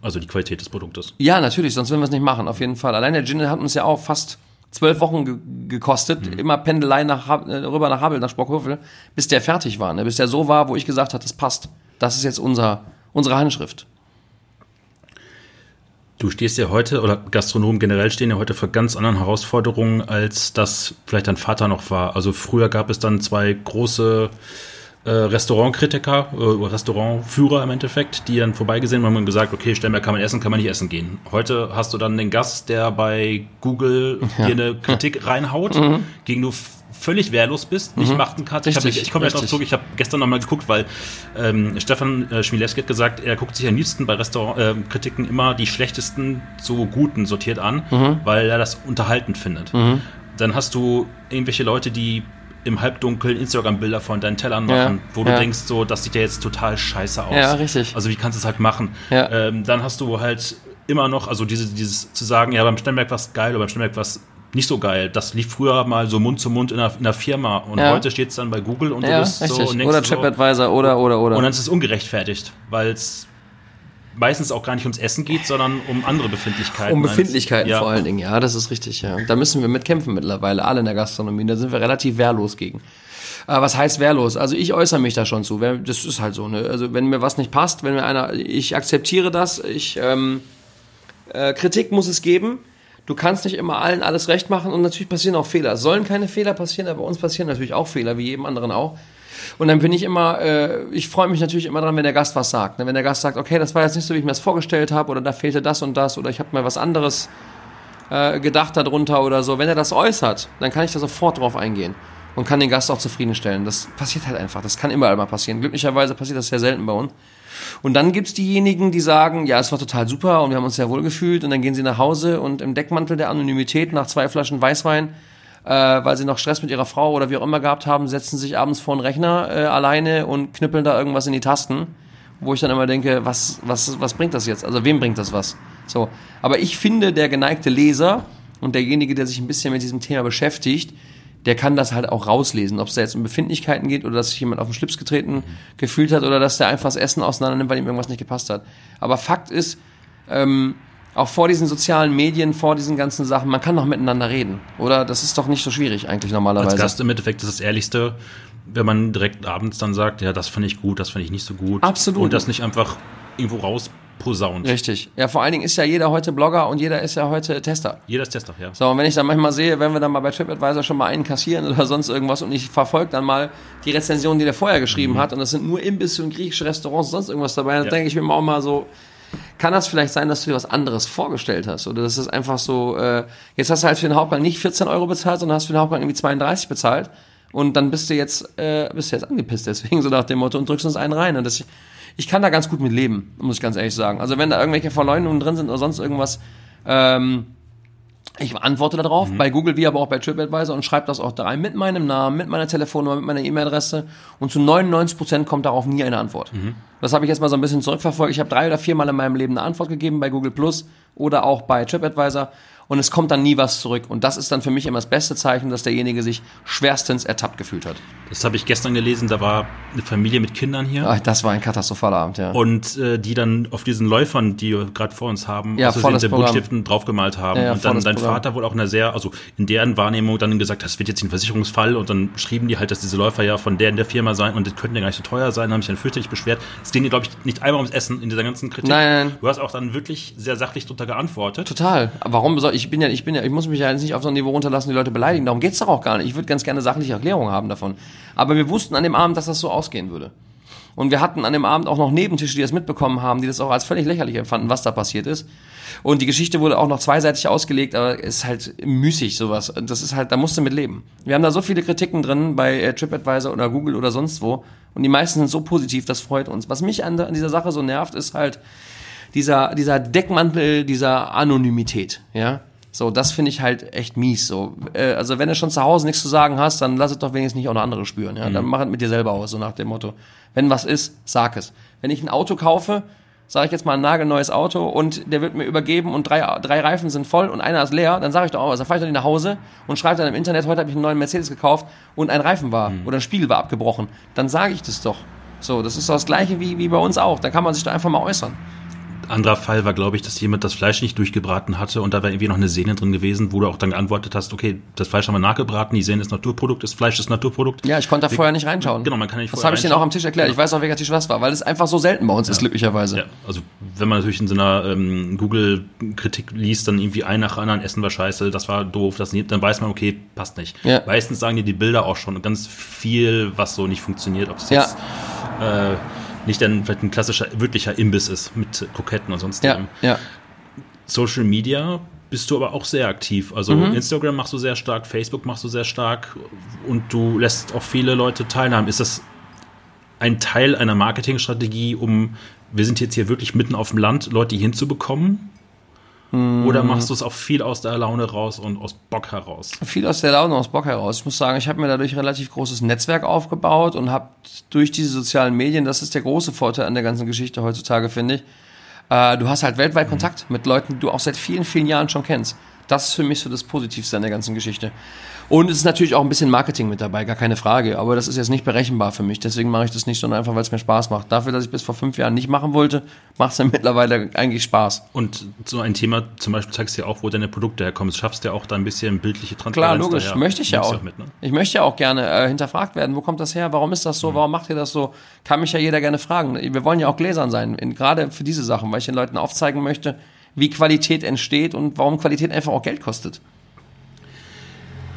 Also die Qualität des Produktes. Ja, natürlich, sonst würden wir es nicht machen, auf jeden Fall. Allein der Gin hat uns ja auch fast zwölf Wochen ge gekostet, mhm. immer Pendelei nach, äh, rüber nach Havel, nach Sprockhövel, bis der fertig war, ne? bis der so war, wo ich gesagt habe, das passt. Das ist jetzt unser, unsere Handschrift. Du stehst ja heute, oder Gastronomen generell stehen ja heute vor ganz anderen Herausforderungen, als das vielleicht dein Vater noch war. Also früher gab es dann zwei große äh, Restaurantkritiker, äh, Restaurantführer im Endeffekt, die dann vorbeigesehen haben und gesagt, okay, Sternberg kann man essen, kann man nicht essen gehen. Heute hast du dann den Gast, der bei Google ja. dir eine Kritik <laughs> reinhaut, mhm. gegen du völlig wehrlos bist, nicht mhm. machen kannst. Richtig, ich, ich komme jetzt noch zurück, ich habe gestern nochmal geguckt, weil ähm, Stefan äh, Schmilewski hat gesagt, er guckt sich am liebsten bei Restaurantkritiken äh, immer die schlechtesten zu guten sortiert an, mhm. weil er das unterhaltend findet. Mhm. Dann hast du irgendwelche Leute, die im Halbdunkeln Instagram-Bilder von deinen Tellern machen, ja, wo du ja. denkst, so, das sieht ja jetzt total scheiße aus. Ja, richtig. Also wie kannst du es halt machen? Ja. Ähm, dann hast du halt immer noch, also diese, dieses zu sagen, ja, beim Sternberg war es geil oder beim Sternberg war es nicht so geil. Das lief früher mal so Mund zu Mund in einer, in einer Firma und ja. heute steht es dann bei Google und ja, du bist richtig. so und Oder TripAdvisor so, oder oder oder. Und dann ist es ungerechtfertigt, weil es meistens auch gar nicht ums Essen geht, sondern um andere Befindlichkeiten. Um Befindlichkeiten ja. vor allen Dingen, ja, das ist richtig, ja. Da müssen wir mitkämpfen mittlerweile, alle in der Gastronomie. Da sind wir relativ wehrlos gegen. Äh, was heißt wehrlos? Also ich äußere mich da schon zu. Das ist halt so. Ne? Also wenn mir was nicht passt, wenn mir einer, ich akzeptiere das. Ich ähm, äh, Kritik muss es geben. Du kannst nicht immer allen alles recht machen und natürlich passieren auch Fehler. Es sollen keine Fehler passieren, aber bei uns passieren natürlich auch Fehler, wie jedem anderen auch. Und dann bin ich immer, äh, ich freue mich natürlich immer dran, wenn der Gast was sagt. Ne? Wenn der Gast sagt, okay, das war jetzt nicht so, wie ich mir das vorgestellt habe, oder da fehlte das und das, oder ich habe mir was anderes äh, gedacht darunter oder so. Wenn er das äußert, dann kann ich da sofort drauf eingehen und kann den Gast auch zufriedenstellen. Das passiert halt einfach. Das kann immer mal passieren. Glücklicherweise passiert das sehr selten bei uns. Und dann gibt's diejenigen, die sagen, ja, es war total super und wir haben uns sehr wohl gefühlt und dann gehen sie nach Hause und im Deckmantel der Anonymität nach zwei Flaschen Weißwein, äh, weil sie noch Stress mit ihrer Frau oder wie auch immer gehabt haben, setzen sich abends vor den Rechner äh, alleine und knüppeln da irgendwas in die Tasten, wo ich dann immer denke, was, was, was bringt das jetzt? Also wem bringt das was? So. Aber ich finde, der geneigte Leser und derjenige, der sich ein bisschen mit diesem Thema beschäftigt, der kann das halt auch rauslesen, ob es da jetzt um Befindlichkeiten geht oder dass sich jemand auf den Schlips getreten mhm. gefühlt hat oder dass der einfach das Essen auseinander nimmt, weil ihm irgendwas nicht gepasst hat. Aber Fakt ist, ähm, auch vor diesen sozialen Medien, vor diesen ganzen Sachen, man kann noch miteinander reden, oder? Das ist doch nicht so schwierig eigentlich normalerweise. Als Gast im Endeffekt ist das Ehrlichste, wenn man direkt abends dann sagt, ja, das fand ich gut, das fand ich nicht so gut. Absolut. Und das nicht einfach irgendwo raus posaunt. Richtig. Ja, vor allen Dingen ist ja jeder heute Blogger und jeder ist ja heute Tester. Jeder ist Tester, ja. So, und wenn ich dann manchmal sehe, wenn wir dann mal bei TripAdvisor schon mal einen kassieren oder sonst irgendwas und ich verfolge dann mal die Rezension, die der vorher geschrieben mhm. hat und das sind nur Imbisse und griechische Restaurants und sonst irgendwas dabei, dann ja. denke ich mir auch mal so, kann das vielleicht sein, dass du dir was anderes vorgestellt hast? Oder das ist einfach so, äh, jetzt hast du halt für den Hauptgang nicht 14 Euro bezahlt, sondern hast für den Hauptgang irgendwie 32 bezahlt und dann bist du jetzt, äh, bist du jetzt angepisst deswegen, <laughs> so nach dem Motto, und drückst uns einen rein. Und das, ich kann da ganz gut mit leben, muss ich ganz ehrlich sagen. Also wenn da irgendwelche Verleumdungen drin sind oder sonst irgendwas, ähm, ich antworte darauf, mhm. bei Google wie aber auch bei TripAdvisor und schreibe das auch da rein mit meinem Namen, mit meiner Telefonnummer, mit meiner E-Mail-Adresse und zu 99 Prozent kommt darauf nie eine Antwort. Mhm. Das habe ich jetzt mal so ein bisschen zurückverfolgt. Ich habe drei oder viermal in meinem Leben eine Antwort gegeben bei Google Plus oder auch bei TripAdvisor und es kommt dann nie was zurück. Und das ist dann für mich immer das beste Zeichen, dass derjenige sich schwerstens ertappt gefühlt hat. Das habe ich gestern gelesen, da war eine Familie mit Kindern hier. Ach, das war ein katastrophaler Abend, ja. Und äh, die dann auf diesen Läufern, die wir gerade vor uns haben, Ja, aus volles den. Buntstiften draufgemalt haben. Ja, ja, und dann dein Programm. Vater wohl auch in einer sehr, also in deren Wahrnehmung dann gesagt, das wird jetzt ein Versicherungsfall und dann schrieben die halt, dass diese Läufer ja von der in der Firma sein und das könnten ja gar nicht so teuer sein, haben sich dann fürchterlich beschwert. Es ging dir, glaube ich, nicht einmal ums Essen in dieser ganzen Kritik. Nein, nein. Du hast auch dann wirklich sehr sachlich drunter geantwortet. Total. Warum soll ich bin ja ich bin ja ich muss mich ja jetzt nicht auf so ein Niveau runterlassen, die Leute beleidigen. Darum geht's doch auch gar nicht. Ich würde ganz gerne sachliche Erklärungen haben davon. Aber wir wussten an dem Abend, dass das so ausgehen würde. Und wir hatten an dem Abend auch noch Nebentische, die das mitbekommen haben, die das auch als völlig lächerlich empfanden, was da passiert ist. Und die Geschichte wurde auch noch zweiseitig ausgelegt, aber ist halt müßig sowas. Das ist halt, da musst du mit leben. Wir haben da so viele Kritiken drin bei äh, TripAdvisor oder Google oder sonst wo. Und die meisten sind so positiv, das freut uns. Was mich an, an dieser Sache so nervt, ist halt, dieser, dieser Deckmantel dieser Anonymität, ja. So, das finde ich halt echt mies. So, äh, also wenn du schon zu Hause nichts zu sagen hast, dann lass es doch wenigstens nicht auch noch andere spüren. Ja, dann mach es mit dir selber aus, so nach dem Motto. Wenn was ist, sag es. Wenn ich ein Auto kaufe, sage ich jetzt mal ein nagelneues Auto und der wird mir übergeben und drei, drei Reifen sind voll und einer ist leer, dann sage ich doch auch, was, dann fahre ich doch nicht nach Hause und schreibe dann im Internet, heute habe ich einen neuen Mercedes gekauft und ein Reifen war oder ein Spiegel war abgebrochen. Dann sage ich das doch. So, das ist doch das gleiche wie, wie bei uns auch. Da kann man sich doch einfach mal äußern. Anderer Fall war, glaube ich, dass jemand das Fleisch nicht durchgebraten hatte und da war irgendwie noch eine Sehne drin gewesen, wo du auch dann geantwortet hast, okay, das Fleisch haben wir nachgebraten, die Sehne ist Naturprodukt, das Fleisch ist Naturprodukt. Ja, ich konnte da vorher nicht reinschauen. Genau, man kann nicht Das habe ich denen auch am Tisch erklärt. Ich weiß auch, welcher Tisch was war, weil es einfach so selten bei uns ist, glücklicherweise. Ja, also wenn man natürlich in so einer ähm, Google-Kritik liest, dann irgendwie ein nach anderen Essen war scheiße, das war doof, das nicht, dann weiß man, okay, passt nicht. Ja. Meistens sagen dir die Bilder auch schon ganz viel, was so nicht funktioniert, ob es Ja. jetzt äh, nicht dann vielleicht ein klassischer, wirklicher Imbiss ist mit Kroketten und sonst Ja, ja. Social Media bist du aber auch sehr aktiv. Also Mhm. Instagram machst du sehr stark, Facebook machst du sehr stark und du lässt auch viele Leute teilhaben. Ist das ein Teil einer Marketingstrategie, um, wir sind jetzt hier wirklich mitten auf dem Land, Leute hinzubekommen? Mhm. Oder machst du es auch viel aus der Laune raus und aus Bock heraus? Viel aus der Laune, aus Bock heraus. Ich muss sagen, ich habe mir dadurch ein relativ großes Netzwerk aufgebaut und habe durch diese sozialen Medien, das ist der große Vorteil an der ganzen Geschichte heutzutage, finde ich, äh, du hast halt weltweit Kontakt mit Leuten, die du auch seit vielen, vielen Jahren schon kennst. Das ist für mich so das Positivste an der ganzen Geschichte. Und es ist natürlich auch ein bisschen Marketing mit dabei, gar keine Frage. Aber das ist jetzt nicht berechenbar für mich. Deswegen mache ich das nicht, sondern einfach, weil es mir Spaß macht. Dafür, dass ich bis vor fünf Jahren nicht machen wollte, macht es mir <laughs> mittlerweile eigentlich Spaß. Und so ein Thema, zum Beispiel zeigst du ja auch, wo deine Produkte herkommen. Das schaffst du ja auch da ein bisschen bildliche Klar, Transparenz. logisch. daher. Möchte ich ja du auch. Mit, ne? Ich möchte ja auch gerne äh, hinterfragt werden. Wo kommt das her? Warum ist das so? Warum macht ihr das so? Kann mich ja jeder gerne fragen. Wir wollen ja auch gläsern sein, in, gerade für diese Sachen, weil ich den Leuten aufzeigen möchte, wie Qualität entsteht und warum Qualität einfach auch Geld kostet.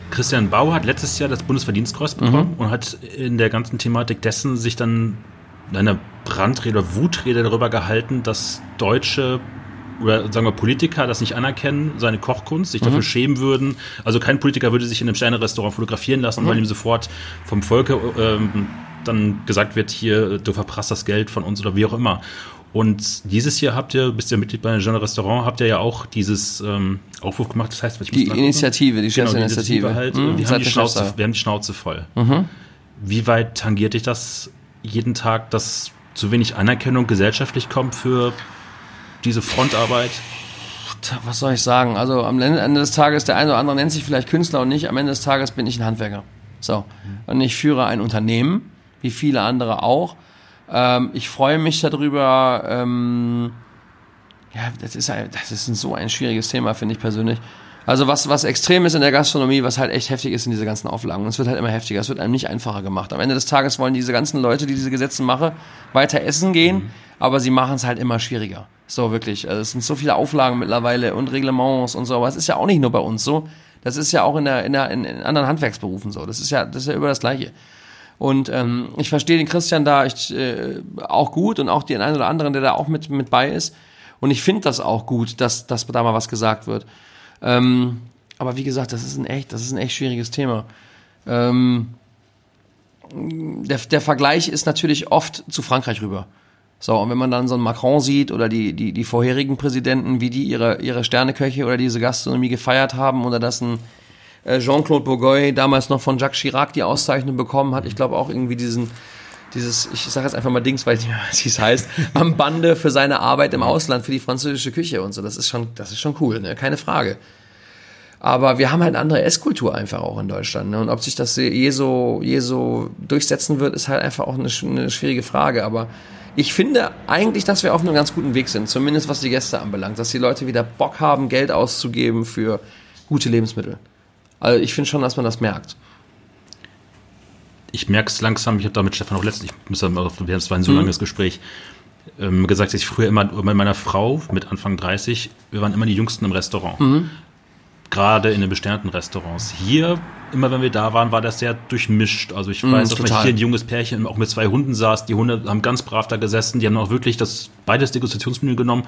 Christian Bau hat letztes Jahr das Bundesverdienstkreuz bekommen Mhm. und hat in der ganzen Thematik dessen sich dann in einer Brandrede oder Wutrede darüber gehalten, dass deutsche oder sagen wir Politiker das nicht anerkennen, seine Kochkunst, sich Mhm. dafür schämen würden. Also kein Politiker würde sich in einem Sterne-Restaurant fotografieren Mhm. lassen, weil ihm sofort vom Volke ähm, dann gesagt wird, hier, du verprasst das Geld von uns oder wie auch immer. Und dieses Jahr habt ihr, bist ihr Mitglied bei einem Genre Restaurant, habt ihr ja auch dieses ähm, Aufruf gemacht, das heißt, ich muss Die. Initiative, die Genau, die Chefsinitiative. Initiative halt. Mhm, wir, haben die Schnauze, wir haben die Schnauze voll. Wie weit tangiert dich das jeden Tag, dass zu wenig Anerkennung gesellschaftlich kommt für diese Frontarbeit? Was soll ich sagen? Also am Ende des Tages, der eine oder andere nennt sich vielleicht Künstler und nicht. Am Ende des Tages bin ich ein Handwerker. So. Und ich führe ein Unternehmen, wie viele andere auch. Ähm, ich freue mich darüber. Ähm, ja, das ist, ein- das ist ein, so ein schwieriges Thema, finde ich persönlich. Also was, was extrem ist in der Gastronomie, was halt echt heftig ist in diese ganzen Auflagen. Und es wird halt immer heftiger, es wird einem nicht einfacher gemacht. Am Ende des Tages wollen diese ganzen Leute, die diese Gesetze machen, weiter essen gehen, aber sie machen es halt immer schwieriger. So wirklich. Also es sind so viele Auflagen mittlerweile und Reglements und so, aber es ist ja auch nicht nur bei uns so. Das ist ja auch in, der, in, der, in, in anderen Handwerksberufen so. Das ist ja, das ist ja über das Gleiche. Und ähm, ich verstehe den Christian da ich, äh, auch gut und auch den einen oder anderen, der da auch mit, mit bei ist. Und ich finde das auch gut, dass, dass da mal was gesagt wird. Ähm, aber wie gesagt, das ist ein echt, das ist ein echt schwieriges Thema. Ähm, der, der Vergleich ist natürlich oft zu Frankreich rüber. So, und wenn man dann so einen Macron sieht oder die, die, die vorherigen Präsidenten, wie die ihre, ihre Sterneköche oder diese Gastronomie gefeiert haben oder dass ein Jean-Claude Bourgoy damals noch von Jacques Chirac die Auszeichnung bekommen hat, ich glaube auch irgendwie diesen dieses, ich sage jetzt einfach mal Dings, weil ich nicht mehr weiß, wie es heißt, am Bande für seine Arbeit im Ausland, für die französische Küche und so. Das ist schon, das ist schon cool, ne? keine Frage. Aber wir haben halt eine andere Esskultur einfach auch in Deutschland. Ne? Und ob sich das je so, je so durchsetzen wird, ist halt einfach auch eine, eine schwierige Frage. Aber ich finde eigentlich, dass wir auf einem ganz guten Weg sind, zumindest was die Gäste anbelangt, dass die Leute wieder Bock haben, Geld auszugeben für gute Lebensmittel. Also ich finde schon, dass man das merkt. Ich merke es langsam, ich habe da mit Stefan auch letztens, ich muss mal, es war ein so mhm. langes Gespräch, ähm, gesagt, dass ich früher immer bei meiner Frau mit Anfang 30, wir waren immer die Jüngsten im Restaurant. Mhm gerade in den besternten Restaurants. Hier, immer wenn wir da waren, war das sehr durchmischt. Also ich mm, weiß, dass man hier ein junges Pärchen auch mit zwei Hunden saß. Die Hunde haben ganz brav da gesessen. Die haben auch wirklich das beides Degustationsmenü genommen.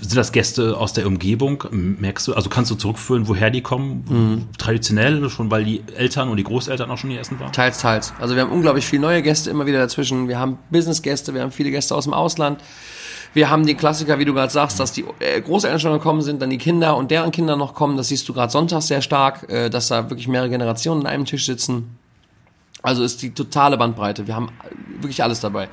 Sind das Gäste aus der Umgebung? Merkst du, also kannst du zurückführen, woher die kommen? Mhm. Traditionell schon, weil die Eltern und die Großeltern auch schon hier essen waren? Teils, teils. Also wir haben unglaublich viele neue Gäste immer wieder dazwischen. Wir haben Business-Gäste, wir haben viele Gäste aus dem Ausland. Wir haben die Klassiker, wie du gerade sagst, dass die äh, Großeltern schon gekommen sind, dann die Kinder und deren Kinder noch kommen. Das siehst du gerade sonntags sehr stark, äh, dass da wirklich mehrere Generationen an einem Tisch sitzen. Also ist die totale Bandbreite. Wir haben wirklich alles dabei.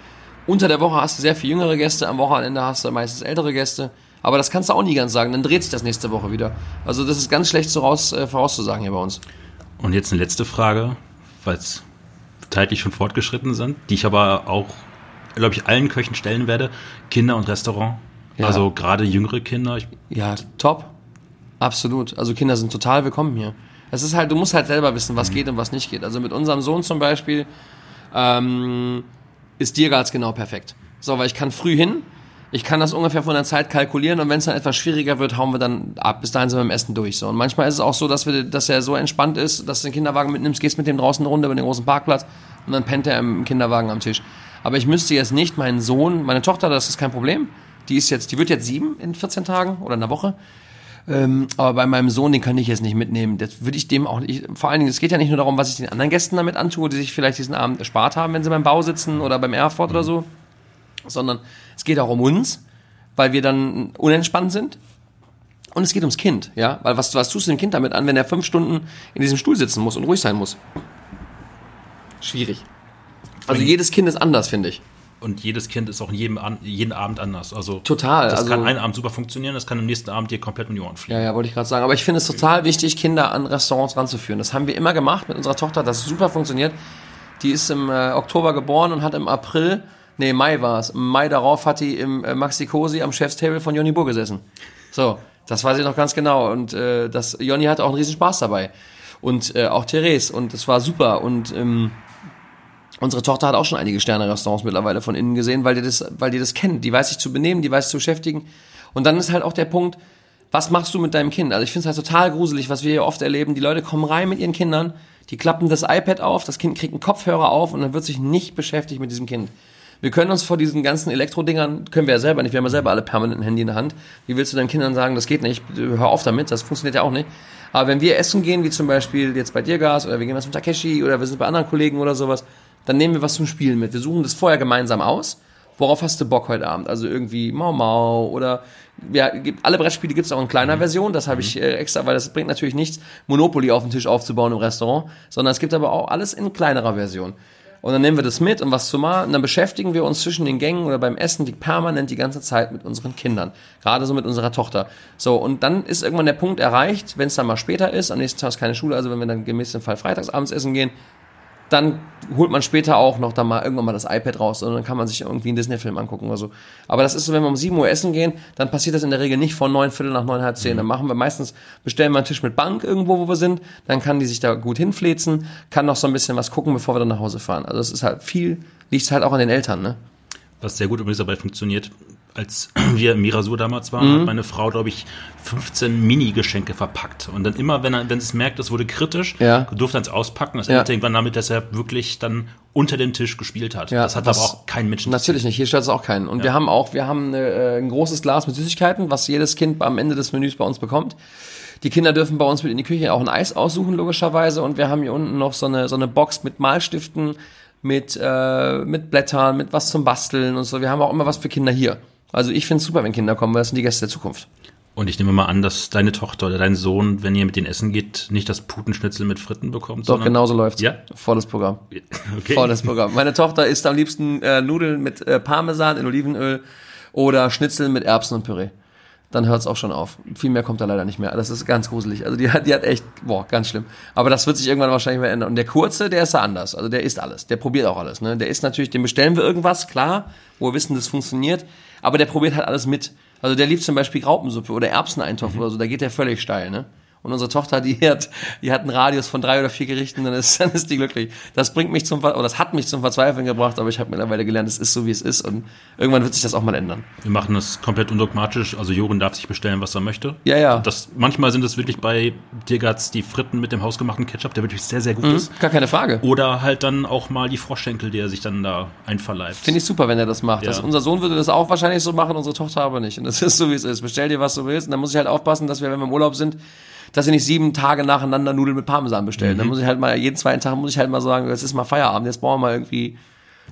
Unter der Woche hast du sehr viel jüngere Gäste, am Wochenende hast du meistens ältere Gäste. Aber das kannst du auch nie ganz sagen, dann dreht sich das nächste Woche wieder. Also das ist ganz schlecht so raus, äh, vorauszusagen hier bei uns. Und jetzt eine letzte Frage, weil es zeitlich schon fortgeschritten sind, die ich aber auch glaube ich, allen Köchen stellen werde. Kinder und Restaurant. Ja. Also gerade jüngere Kinder. Ja, top. Absolut. Also Kinder sind total willkommen hier. Es ist halt, du musst halt selber wissen, was mhm. geht und was nicht geht. Also mit unserem Sohn zum Beispiel ähm, ist Diergarts genau perfekt. So, weil ich kann früh hin, ich kann das ungefähr von der Zeit kalkulieren und wenn es dann etwas schwieriger wird, hauen wir dann ab. Bis dahin sind wir im Essen durch. So. Und manchmal ist es auch so, dass, wir, dass er so entspannt ist, dass du den Kinderwagen mitnimmst, gehst mit dem draußen eine Runde über den großen Parkplatz und dann pennt er im Kinderwagen am Tisch. Aber ich müsste jetzt nicht meinen Sohn, meine Tochter, das ist kein Problem. Die ist jetzt, die wird jetzt sieben in 14 Tagen oder in einer Woche. Ähm, aber bei meinem Sohn, den kann ich jetzt nicht mitnehmen. Das würde ich dem auch nicht. Vor allen Dingen, es geht ja nicht nur darum, was ich den anderen Gästen damit antue, die sich vielleicht diesen Abend erspart haben, wenn sie beim Bau sitzen oder beim Airfort oder so. Sondern es geht auch um uns, weil wir dann unentspannt sind. Und es geht ums Kind, ja. Weil was, was tust du dem Kind damit an, wenn er fünf Stunden in diesem Stuhl sitzen muss und ruhig sein muss? Schwierig. Also jedes Kind ist anders, finde ich. Und jedes Kind ist auch jedem, jeden Abend anders. Also total. Das also, kann einen Abend super funktionieren, das kann am nächsten Abend dir komplett um die Ohren fliegen. Ja, ja, wollte ich gerade sagen. Aber ich finde es total wichtig, Kinder an Restaurants ranzuführen. Das haben wir immer gemacht mit unserer Tochter, das super funktioniert. Die ist im äh, Oktober geboren und hat im April, nee, Mai war es, im Mai darauf hat die im äh, Maxi Cosi am Chefstable von Jonny Burr gesessen. So, das weiß ich noch ganz genau. Und äh, das Jonny hatte auch einen riesen Spaß dabei. Und äh, auch Therese. Und es war super. Und ähm, Unsere Tochter hat auch schon einige Sterne-Restaurants mittlerweile von innen gesehen, weil die das, weil die das kennt. Die weiß sich zu benehmen, die weiß sich zu beschäftigen. Und dann ist halt auch der Punkt, was machst du mit deinem Kind? Also ich finde es halt total gruselig, was wir hier oft erleben. Die Leute kommen rein mit ihren Kindern, die klappen das iPad auf, das Kind kriegt einen Kopfhörer auf und dann wird sich nicht beschäftigt mit diesem Kind. Wir können uns vor diesen ganzen Elektrodingern, können wir ja selber nicht, wir haben ja selber alle permanent ein Handy in der Hand. Wie willst du deinen Kindern sagen, das geht nicht, hör auf damit, das funktioniert ja auch nicht. Aber wenn wir essen gehen, wie zum Beispiel jetzt bei dir Gas oder wir gehen was mit Takeshi oder wir sind bei anderen Kollegen oder sowas, dann nehmen wir was zum Spielen mit. Wir suchen das vorher gemeinsam aus. Worauf hast du Bock heute Abend? Also irgendwie Mau Mau oder ja, alle Brettspiele gibt es auch in kleiner mhm. Version. Das habe ich mhm. äh, extra, weil das bringt natürlich nichts, Monopoly auf den Tisch aufzubauen im Restaurant, sondern es gibt aber auch alles in kleinerer Version. Und dann nehmen wir das mit, um was zu machen. Und dann beschäftigen wir uns zwischen den Gängen oder beim Essen die permanent die ganze Zeit mit unseren Kindern. Gerade so mit unserer Tochter. So, und dann ist irgendwann der Punkt erreicht, wenn es dann mal später ist, am nächsten Tag ist keine Schule, also wenn wir dann gemäß dem Fall freitagsabends essen gehen, dann holt man später auch noch dann mal irgendwann mal das iPad raus und dann kann man sich irgendwie einen Disney-Film angucken oder so. Aber das ist so, wenn wir um 7 Uhr essen gehen, dann passiert das in der Regel nicht von neun Viertel nach neun, halb zehn. Mhm. Dann machen wir meistens, bestellen wir einen Tisch mit Bank irgendwo, wo wir sind, dann kann die sich da gut hinflezen, kann noch so ein bisschen was gucken, bevor wir dann nach Hause fahren. Also es ist halt viel, liegt halt auch an den Eltern, ne? Was sehr gut übrigens dabei funktioniert, als <clears throat> wir im Mirasur damals waren, mhm. hat meine Frau, glaube ich, 15 Mini-Geschenke verpackt. Und dann immer, wenn, er, wenn es merkt, es wurde kritisch, ja. durfte er es auspacken. Das ja. endete irgendwann damit, dass er wirklich dann unter dem Tisch gespielt hat. Ja, das hat aber auch kein Mensch. Natürlich nicht. Hier stört es auch keinen. Und ja. wir haben auch, wir haben eine, äh, ein großes Glas mit Süßigkeiten, was jedes Kind am Ende des Menüs bei uns bekommt. Die Kinder dürfen bei uns mit in die Küche auch ein Eis aussuchen, logischerweise. Und wir haben hier unten noch so eine, so eine Box mit Malstiften, mit, äh, mit Blättern, mit was zum Basteln und so. Wir haben auch immer was für Kinder hier. Also ich finde es super, wenn Kinder kommen, weil das sind die Gäste der Zukunft. Und ich nehme mal an, dass deine Tochter oder dein Sohn, wenn ihr mit denen essen geht, nicht das Putenschnitzel mit Fritten bekommt. Doch, genauso läuft's. Ja? Volles Programm. <laughs> Okay. Volles Programm. Meine Tochter isst am liebsten äh, Nudeln mit äh, Parmesan in Olivenöl oder Schnitzel mit Erbsen und Püree. Dann hört's auch schon auf. Viel mehr kommt da leider nicht mehr. Das ist ganz gruselig. Also die hat, die hat echt, boah, ganz schlimm. Aber das wird sich irgendwann wahrscheinlich mal ändern. Und der Kurze, der ist da anders. Also der isst alles. Der probiert auch alles. Ne? Der isst natürlich, dem bestellen wir irgendwas, klar, wo wir wissen, das funktioniert. Aber der probiert halt alles mit. Also der liebt zum Beispiel Graupensuppe oder Erbseneintopf oder so. Da geht der völlig steil. Ne? Und unsere Tochter, die hat, die hat einen Radius von drei oder vier Gerichten, dann ist, <laughs> dann ist die glücklich. Das bringt mich zum, oder das hat mich zum Verzweifeln gebracht, aber ich habe mittlerweile gelernt, es ist so, wie es ist und irgendwann wird sich das auch mal ändern. Wir machen das komplett undogmatisch. Also Joren darf sich bestellen, was er möchte. Ja, ja. Das, manchmal sind es wirklich bei Dirgatz die Fritten mit dem hausgemachten Ketchup, der wirklich sehr, sehr gut ist. Gar keine Frage. Oder halt dann auch mal die Froschschenkel, die er sich dann da einverleibt. Finde ich super, wenn er das macht. Ja. Das, unser Sohn würde das auch wahrscheinlich so machen, unsere Tochter aber nicht. Und das <laughs> ist so, wie es ist. Bestell dir, was du willst. Und dann muss ich halt aufpassen, dass wir, wenn wir im Urlaub sind, dass wir nicht sieben Tage nacheinander Nudeln mit Parmesan bestellen. Dann muss ich halt mal, jeden zweiten Tag muss ich halt mal sagen, jetzt ist mal Feierabend, jetzt brauchen wir mal irgendwie,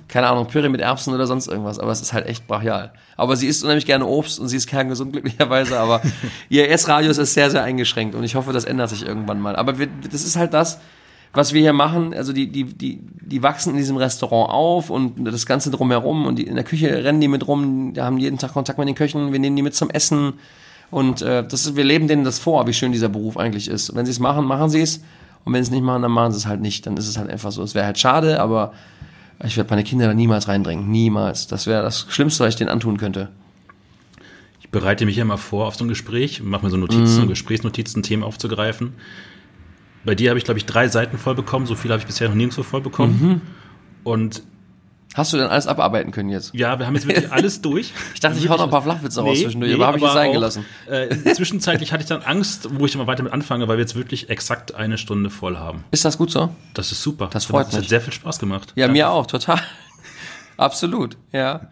keine Ahnung, Püree mit Erbsen oder sonst irgendwas. Aber es ist halt echt brachial. Aber sie isst unheimlich gerne Obst und sie ist kerngesund, <laughs> glücklicherweise. Aber ihr Essradius ist sehr, sehr eingeschränkt. Und ich hoffe, das ändert sich irgendwann mal. Aber wir, das ist halt das, was wir hier machen, also die, die, die, die wachsen in diesem Restaurant auf und das Ganze drumherum und die, in der Küche rennen die mit rum, die haben jeden Tag Kontakt mit den Köchen, wir nehmen die mit zum Essen und äh, das ist, wir leben denen das vor, wie schön dieser Beruf eigentlich ist. Und wenn sie es machen, machen sie es und wenn sie es nicht machen, dann machen sie es halt nicht. Dann ist es halt einfach so. Es wäre halt schade, aber ich werde meine Kinder da niemals reindrängen, niemals. Das wäre das Schlimmste, was ich denen antun könnte. Ich bereite mich ja immer vor auf so ein Gespräch, mache mir so Notizen, so Gesprächsnotizen, Themen aufzugreifen. Bei dir habe ich, glaube ich, drei Seiten voll bekommen. So viel habe ich bisher noch nirgendwo voll bekommen. Und Hast du denn alles abarbeiten können jetzt? ja, wir haben jetzt wirklich <laughs> alles durch. Ich dachte, ich hau noch ein paar Flachwitze raus zwischendurch, aber habe ich es sein gelassen. Äh, zwischenzeitlich hatte ich dann Angst, wo ich immer weiter mit anfange, weil wir jetzt wirklich exakt eine Stunde voll haben. Ist das gut so? Das ist super. Das freut Das hat mich. sehr viel Spaß gemacht. Ja, mir auch, total. <laughs> Absolut, ja.